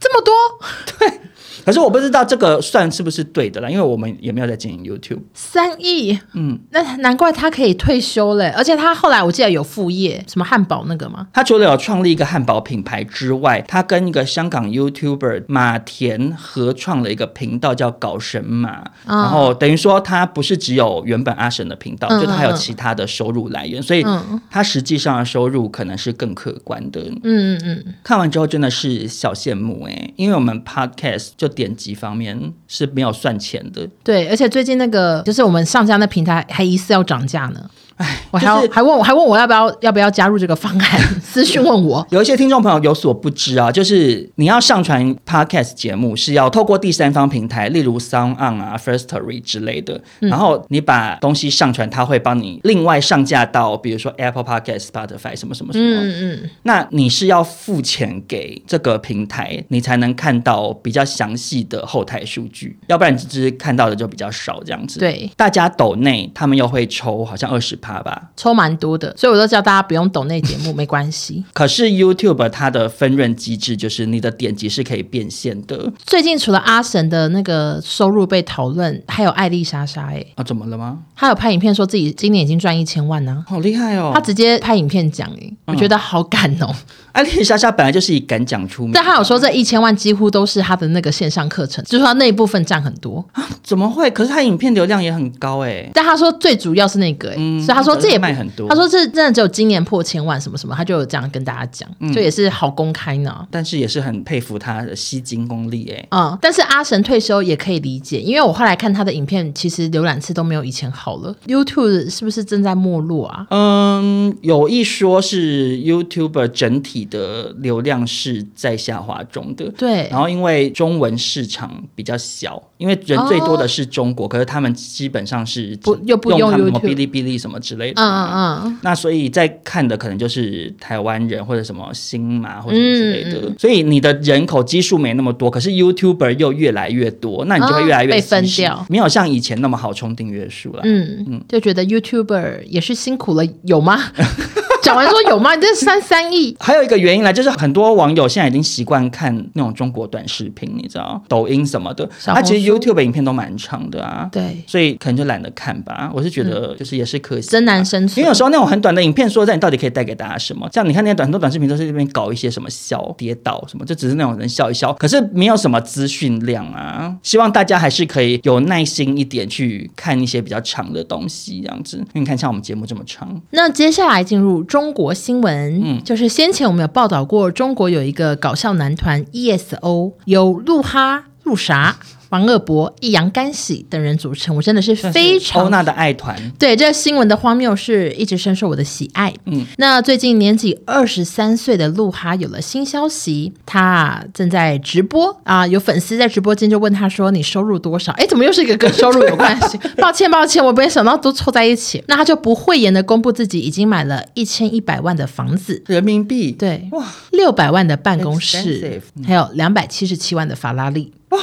这么多？对。可是我不知道这个算是不是对的啦，因为我们也没有在经营 YouTube。三亿，嗯，那难怪他可以退休嘞。而且他后来我记得有副业，什么汉堡那个吗？他除了有创立一个汉堡品牌之外，他跟一个香港 YouTuber 马田合创了一个频道叫搞神马，嗯、然后等于说他不是只有原本阿神的频道，嗯、就他还有其他的收入来源，所以他实际上的收入可能是更可观的。嗯嗯嗯，看完之后真的是小羡慕哎、欸，因为我们 Podcast 就。点击方面是没有算钱的，对，而且最近那个就是我们上架那平台还疑似要涨价呢。哎，我还要、就是、还问我还问我要不要要不要加入这个方案？私讯问我。有一些听众朋友有所不知啊，就是你要上传 Podcast 节目是要透过第三方平台，例如 Sound On 啊、Firstory 之类的，嗯、然后你把东西上传，他会帮你另外上架到，比如说 Apple Podcast、Spotify 什么什么什么。嗯嗯。那你是要付钱给这个平台，你才能看到比较详细的后台数据，要不然你只是看到的就比较少这样子。对，大家抖内他们又会抽，好像二十。怕吧，抽蛮多的，所以我都叫大家不用懂那节目，没关系。可是 YouTube 它的分润机制就是你的点击是可以变现的。最近除了阿神的那个收入被讨论，还有艾丽莎莎，哎，啊，怎么了吗？他有拍影片说自己今年已经赚一千万呢，好厉害哦！他直接拍影片讲，哎，我觉得好感哦。艾丽莎莎本来就是以敢讲出名，但他有说这一千万几乎都是他的那个线上课程，就是说他那一部分占很多啊？怎么会？可是他影片流量也很高哎。但他说最主要是那个哎。嗯他说这也卖很多。他说这真的只有今年破千万什么什么，他就有这样跟大家讲，嗯、也是好公开呢。但是也是很佩服他的吸金功力哎。嗯，但是阿神退休也可以理解，因为我后来看他的影片，其实浏览次都没有以前好了。YouTube 是不是正在没落啊？嗯，有一说是 YouTuber 整体的流量是在下滑中的。对。然后因为中文市场比较小，因为人最多的是中国，哦、可是他们基本上是不又不用 YouTube 哔哩哔哩什么之类的，嗯嗯嗯，那所以在看的可能就是台湾人或者什么新马或者之类的，嗯、所以你的人口基数没那么多，可是 YouTuber 又越来越多，那你就会越来越、哦、被分掉，没有像以前那么好冲订阅数了。嗯嗯，就觉得 YouTuber 也是辛苦了，有吗？讲完说有吗？你这三三亿，还有一个原因呢，就是很多网友现在已经习惯看那种中国短视频，你知道，抖音什么的，它其实 YouTube 影片都蛮长的啊。对，所以可能就懒得看吧。我是觉得就是也是可惜，真难生存。因为有时候那种很短的影片，说实在你到底可以带给大家什么？像你看那些短很多短视频都是这边搞一些什么笑跌倒什么，就只是那种人笑一笑，可是没有什么资讯量啊。希望大家还是可以有耐心一点去看一些比较长的东西，这样子。因为你看像我们节目这么长，那接下来进入。中国新闻，嗯，就是先前我们有报道过，中国有一个搞笑男团 ESO，有鹿哈、鹿啥。王二博、易烊干玺等人组成，我真的是非常欧娜的爱团。对，这个新闻的荒谬是一直深受我的喜爱。嗯，那最近年仅二十三岁的鹿哈有了新消息，他正在直播啊，有粉丝在直播间就问他说：“你收入多少？”哎，怎么又是一个跟收入有关系？抱歉，抱歉，我没想到都凑在一起。那他就不讳言的公布自己已经买了一千一百万的房子，人民币。对，哇，六百万的办公室，还有两百七十七万的法拉利。哇。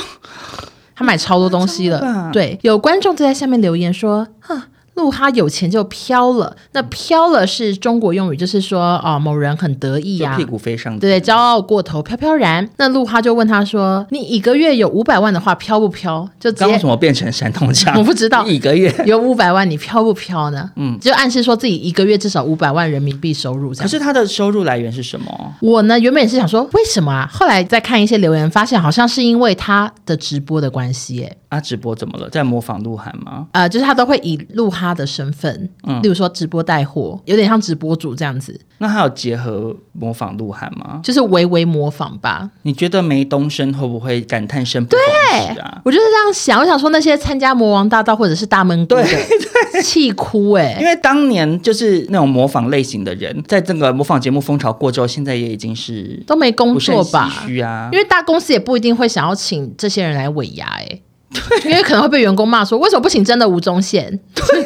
他买超多东西了，对，有观众就在下面留言说，哼。鹿哈有钱就飘了，那飘了是中国用语，就是说哦，某人很得意啊，屁股飞上，对，骄傲过头，飘飘然。那鹿哈就问他说：“你一个月有五百万的话，飘不飘？”就刚为什么变成山东腔？我不知道。一个月有五百万，你飘不飘呢？嗯，就暗示说自己一个月至少五百万人民币收入。可是他的收入来源是什么？我呢，原本也是想说为什么啊？后来再看一些留言，发现好像是因为他的直播的关系，哎。啊，直播怎么了？在模仿鹿晗吗？呃，就是他都会以鹿哈的身份，嗯，例如说直播带货，有点像直播主这样子。那他有结合模仿鹿晗吗？就是微微模仿吧。你觉得梅东升会不会感叹声不逢时啊？我就是这样想。我想说那些参加魔王大道或者是大闷锅的，对，气哭哎、欸！因为当年就是那种模仿类型的人，在这个模仿节目风潮过之后，现在也已经是都没工作吧？需啊，因为大公司也不一定会想要请这些人来尾牙哎、欸。对，因为可能会被员工骂说，为什么不请真的吴宗宪？对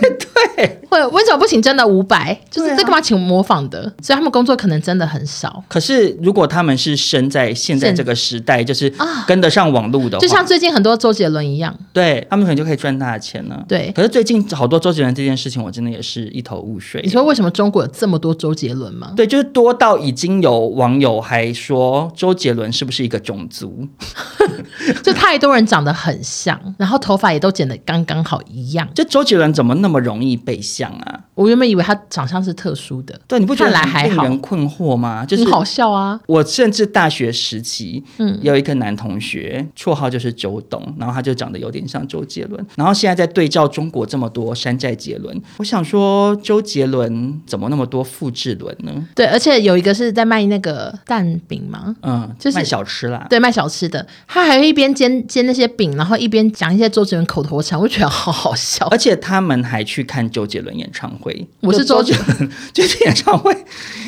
对，或为什么不请真的伍佰？就是这干嘛请模仿的？所以他们工作可能真的很少。可是如果他们是生在现在这个时代，就是跟得上网络的话，就像最近很多周杰伦一样，对他们可能就可以赚大钱了。对，可是最近好多周杰伦这件事情，我真的也是一头雾水。你说为什么中国有这么多周杰伦吗？对，就是多到已经有网友还说周杰伦是不是一个种族？就太多人长得很像，然后头发也都剪得刚刚好一样。这周杰伦怎么那么容易被像啊？我原本以为他长相是特殊的，对，你不觉得来还令人困惑吗？就是很好笑啊！我甚至大学时期，嗯，有一个男同学，绰号就是周董，然后他就长得有点像周杰伦。然后现在在对照中国这么多山寨杰伦，我想说周杰伦怎么那么多复制伦呢？对，而且有一个是在卖那个蛋饼吗？嗯，就是卖小吃啦，对，卖小吃的，他还会一边煎煎那些饼，然后一边讲一些周杰伦口头禅，我觉得好好笑。而且他们还去看周杰伦演唱会，我是周杰伦，就是演唱会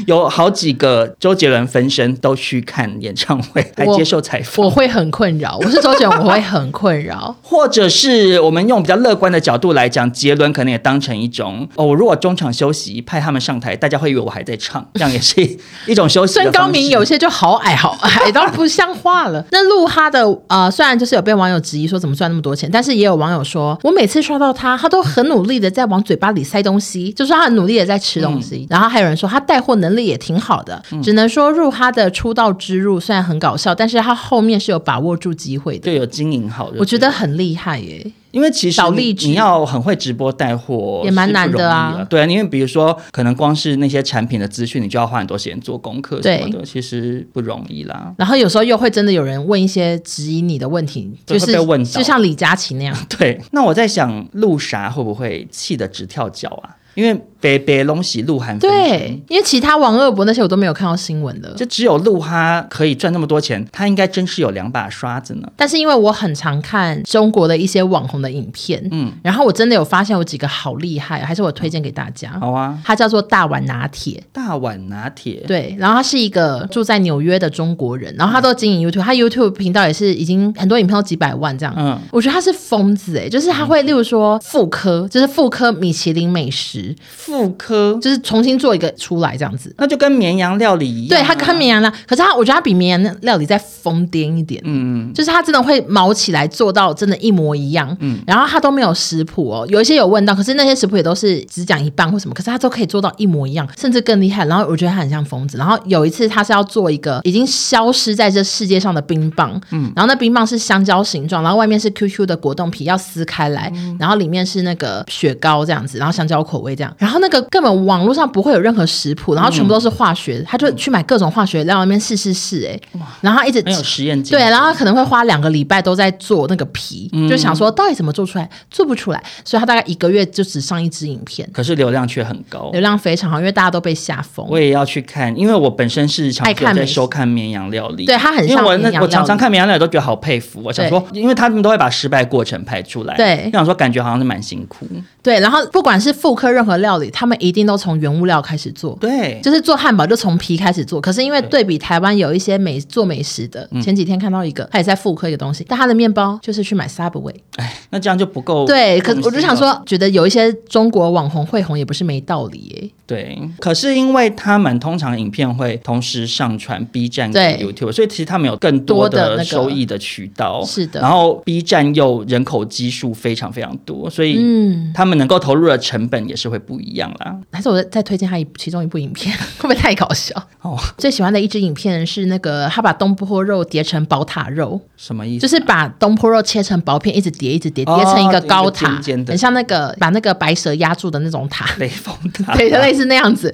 有好几个周杰伦分身都去看演唱会，还接受采访，我会很困扰。我是周杰伦，我会很困扰。或者是我们用比较乐观的角度来讲，杰伦可能也当成一种哦，我如果中场休息派他们上台，大家会以为我还在唱，这样也是一种休息。身高明有些就好矮，好矮到不像话了。那鹿哈的呃，虽然就是有被网友质疑说怎么赚那么多钱，但是也有网友说，我每次刷到他，他都很努力的在往嘴巴里塞东西，就是他很努力的在吃东西。嗯、然后还有人说他带货能力也挺好的，嗯、只能说入他的出道之路虽然很搞笑，但是他后面是有把握住机会的，对，有经营好的，我觉得很厉害耶。因为其实你，你要很会直播带货也蛮难的啊。对啊，因为比如说，可能光是那些产品的资讯，你就要花很多时间做功课什么的，其实不容易啦。然后有时候又会真的有人问一些质疑你的问题，就是被问就像李佳琦那样。对，那我在想，鹿啥会不会气得直跳脚啊？因为北北龙喜鹿晗，对，因为其他王二博那些我都没有看到新闻的，就只有鹿哈可以赚那么多钱，他应该真是有两把刷子呢。但是因为我很常看中国的一些网红的影片，嗯，然后我真的有发现有几个好厉害，还是我推荐给大家。好啊，他叫做大碗拿铁，大碗拿铁，对，然后他是一个住在纽约的中国人，然后他都经营 YouTube，他 YouTube 频道也是已经很多影片都几百万这样，嗯，我觉得他是疯子哎，就是他会例如说妇科，就是妇科米其林美食。复刻就是重新做一个出来这样子，那就跟绵羊料理一样。对，它跟绵羊料，可是它我觉得它比绵羊料理再疯癫一点。嗯，就是它真的会毛起来做到真的一模一样。嗯，然后它都没有食谱哦，有一些有问到，可是那些食谱也都是只讲一半或什么，可是它都可以做到一模一样，甚至更厉害。然后我觉得它很像疯子。然后有一次他是要做一个已经消失在这世界上的冰棒，嗯，然后那冰棒是香蕉形状，然后外面是 QQ 的果冻皮，要撕开来，然后里面是那个雪糕这样子，然后香蕉口味。这样，然后那个根本网络上不会有任何食谱，然后全部都是化学，嗯、他就去买各种化学料，那边试试试，哎，然后他一直没有实验对，然后他可能会花两个礼拜都在做那个皮，嗯、就想说到底怎么做出来，做不出来，所以他大概一个月就只上一支影片，可是流量却很高，流量非常好，因为大家都被吓疯。我也要去看，因为我本身是常看在收看绵羊料理，对他很像绵羊，我常常看绵羊料理都觉得好佩服，我想说，因为他们都会把失败过程拍出来，对，我想说感觉好像是蛮辛苦，对，然后不管是复刻任何料理，他们一定都从原物料开始做，对，就是做汉堡就从皮开始做。可是因为对比台湾有一些美做美食的，前几天看到一个，他也在复刻一个东西，但他的面包就是去买 Subway，哎，那这样就不够。对，可我就想说，觉得有一些中国网红会红也不是没道理耶。对，可是因为他们通常影片会同时上传 B 站跟 YouTube，所以其实他们有更多的收益的渠道。是的，然后 B 站又人口基数非常非常多，所以嗯，他们能够投入的成本也是会不一样。啦。还是我再推荐他一其中一部影片，会不会太搞笑？哦，最喜欢的一支影片是那个他把东坡肉叠成宝塔肉，什么意思？就是把东坡肉切成薄片，一直叠，一直叠，叠成一个高塔，哦、很像那个把那个白蛇压住的那种塔，雷峰塔，对，类似那样子。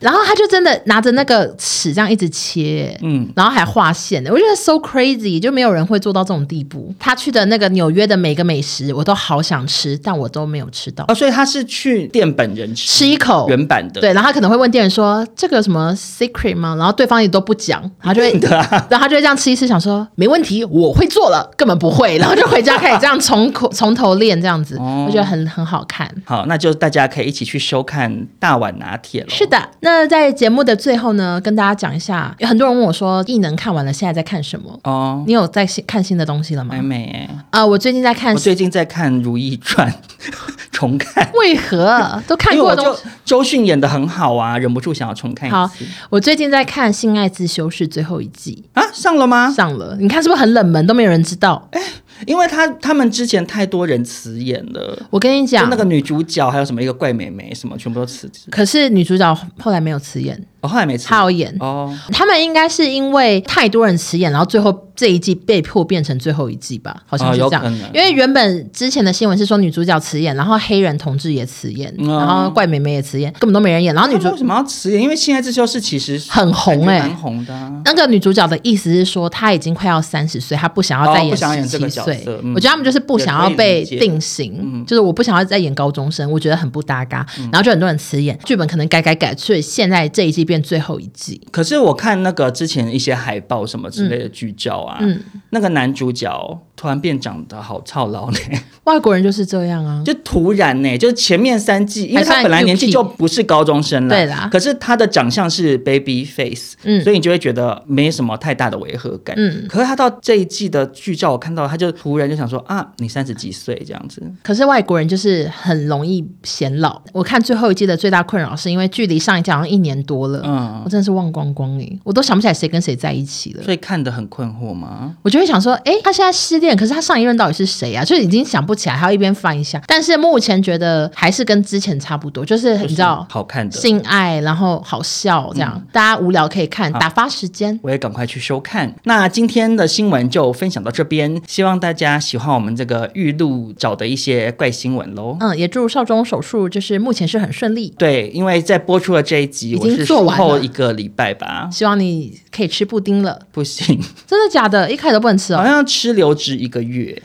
然后他就真的拿着那个尺这样一直切，嗯，然后还画线的，我觉得 so crazy，就没有人会做到这种地步。他去的那个纽约的每个美食，我都好想吃，但我都没有吃到。哦，所以他是去店本人吃，吃一口原版的，对，然后他可能会问店员说：“这个有什么 secret 吗？”然后对方也都不讲，然后就会，啊、然后他就会这样吃一次，想说没问题，我会做了，根本不会，然后就回家开始这样从口 从头练这样子，哦、我觉得很很好看。好，那就大家可以一起去收看《大碗拿铁》了。是的，那在节目的最后呢，跟大家讲一下，有很多人问我说，异能看完了，现在在看什么？哦，你有在看新的东西了吗？还没啊、呃，我最近在看，我最近在看《如懿传》。重看？为何 都看过？就周迅演的很好啊，忍不住想要重看一次。好，我最近在看《性爱自修室》最后一季啊，上了吗？上了，你看是不是很冷门，都没有人知道？哎，因为他他们之前太多人辞演了。我跟你讲，那个女主角还有什么一个怪美眉什么，全部都辞职。可是女主角后来没有辞演。哦，后来没辞，他有演哦。他们应该是因为太多人辞演，然后最后这一季被迫变成最后一季吧？好像是这样。哦、因为原本之前的新闻是说女主角辞演，然后黑人同志也辞演，嗯、然后怪美眉也辞演，根本都没人演。然后女主为什么要辞演？因为《性爱自修室》其实很红哎、欸，蛮红的、啊。那个女主角的意思是说，她已经快要三十岁，她不想要再演十七岁。我觉得他们就是不想要被定型，嗯、就是我不想要再演高中生，我觉得很不搭嘎。嗯、然后就很多人辞演，剧本可能改改改，所以现在这一季变最后一季。可是我看那个之前一些海报什么之类的剧照啊，嗯嗯、那个男主角突然变长得好操劳呢。外国人就是这样啊，就突然呢，就是前面三季，因为他本来年纪就不是高中生了，对啦。可是他的长相是 baby face，嗯，所以你就会觉得没什么太大的违和感，嗯。可是他到这一季的剧照，我看到他就突然就想说啊，你三十几岁这样子。可是外国人就是很容易显老。我看最后一季的最大困扰是因为距离上一季好像一年多了，嗯，我真的是。忘光光哎，我都想不起来谁跟谁在一起了，所以看得很困惑吗？我就会想说，哎，他现在失恋，可是他上一任到底是谁啊？就已经想不起来，还要一边翻一下。但是目前觉得还是跟之前差不多，就是你知道，好看的性爱，然后好笑这样，嗯、大家无聊可以看，打发时间。我也赶快去收看。那今天的新闻就分享到这边，希望大家喜欢我们这个玉露找的一些怪新闻喽。嗯，也祝少中手术就是目前是很顺利。对，因为在播出的这一集，已经做完了一个礼拜吧，希望你可以吃布丁了。不行，真的假的？一开始都不能吃哦。好像要吃流质一个月，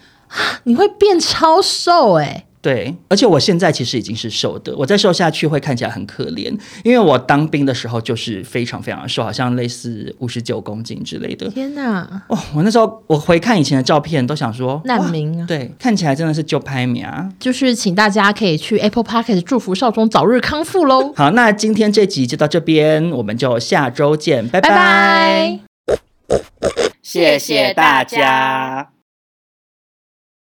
你会变超瘦哎、欸。对，而且我现在其实已经是瘦的，我再瘦下去会看起来很可怜，因为我当兵的时候就是非常非常瘦，好像类似五十九公斤之类的。天哪！哦，我那时候我回看以前的照片，都想说难民啊。对，看起来真的是就拍名啊。就是请大家可以去 Apple Podcast 祝福少中早日康复喽。好，那今天这集就到这边，我们就下周见，拜拜。拜拜。谢谢大家。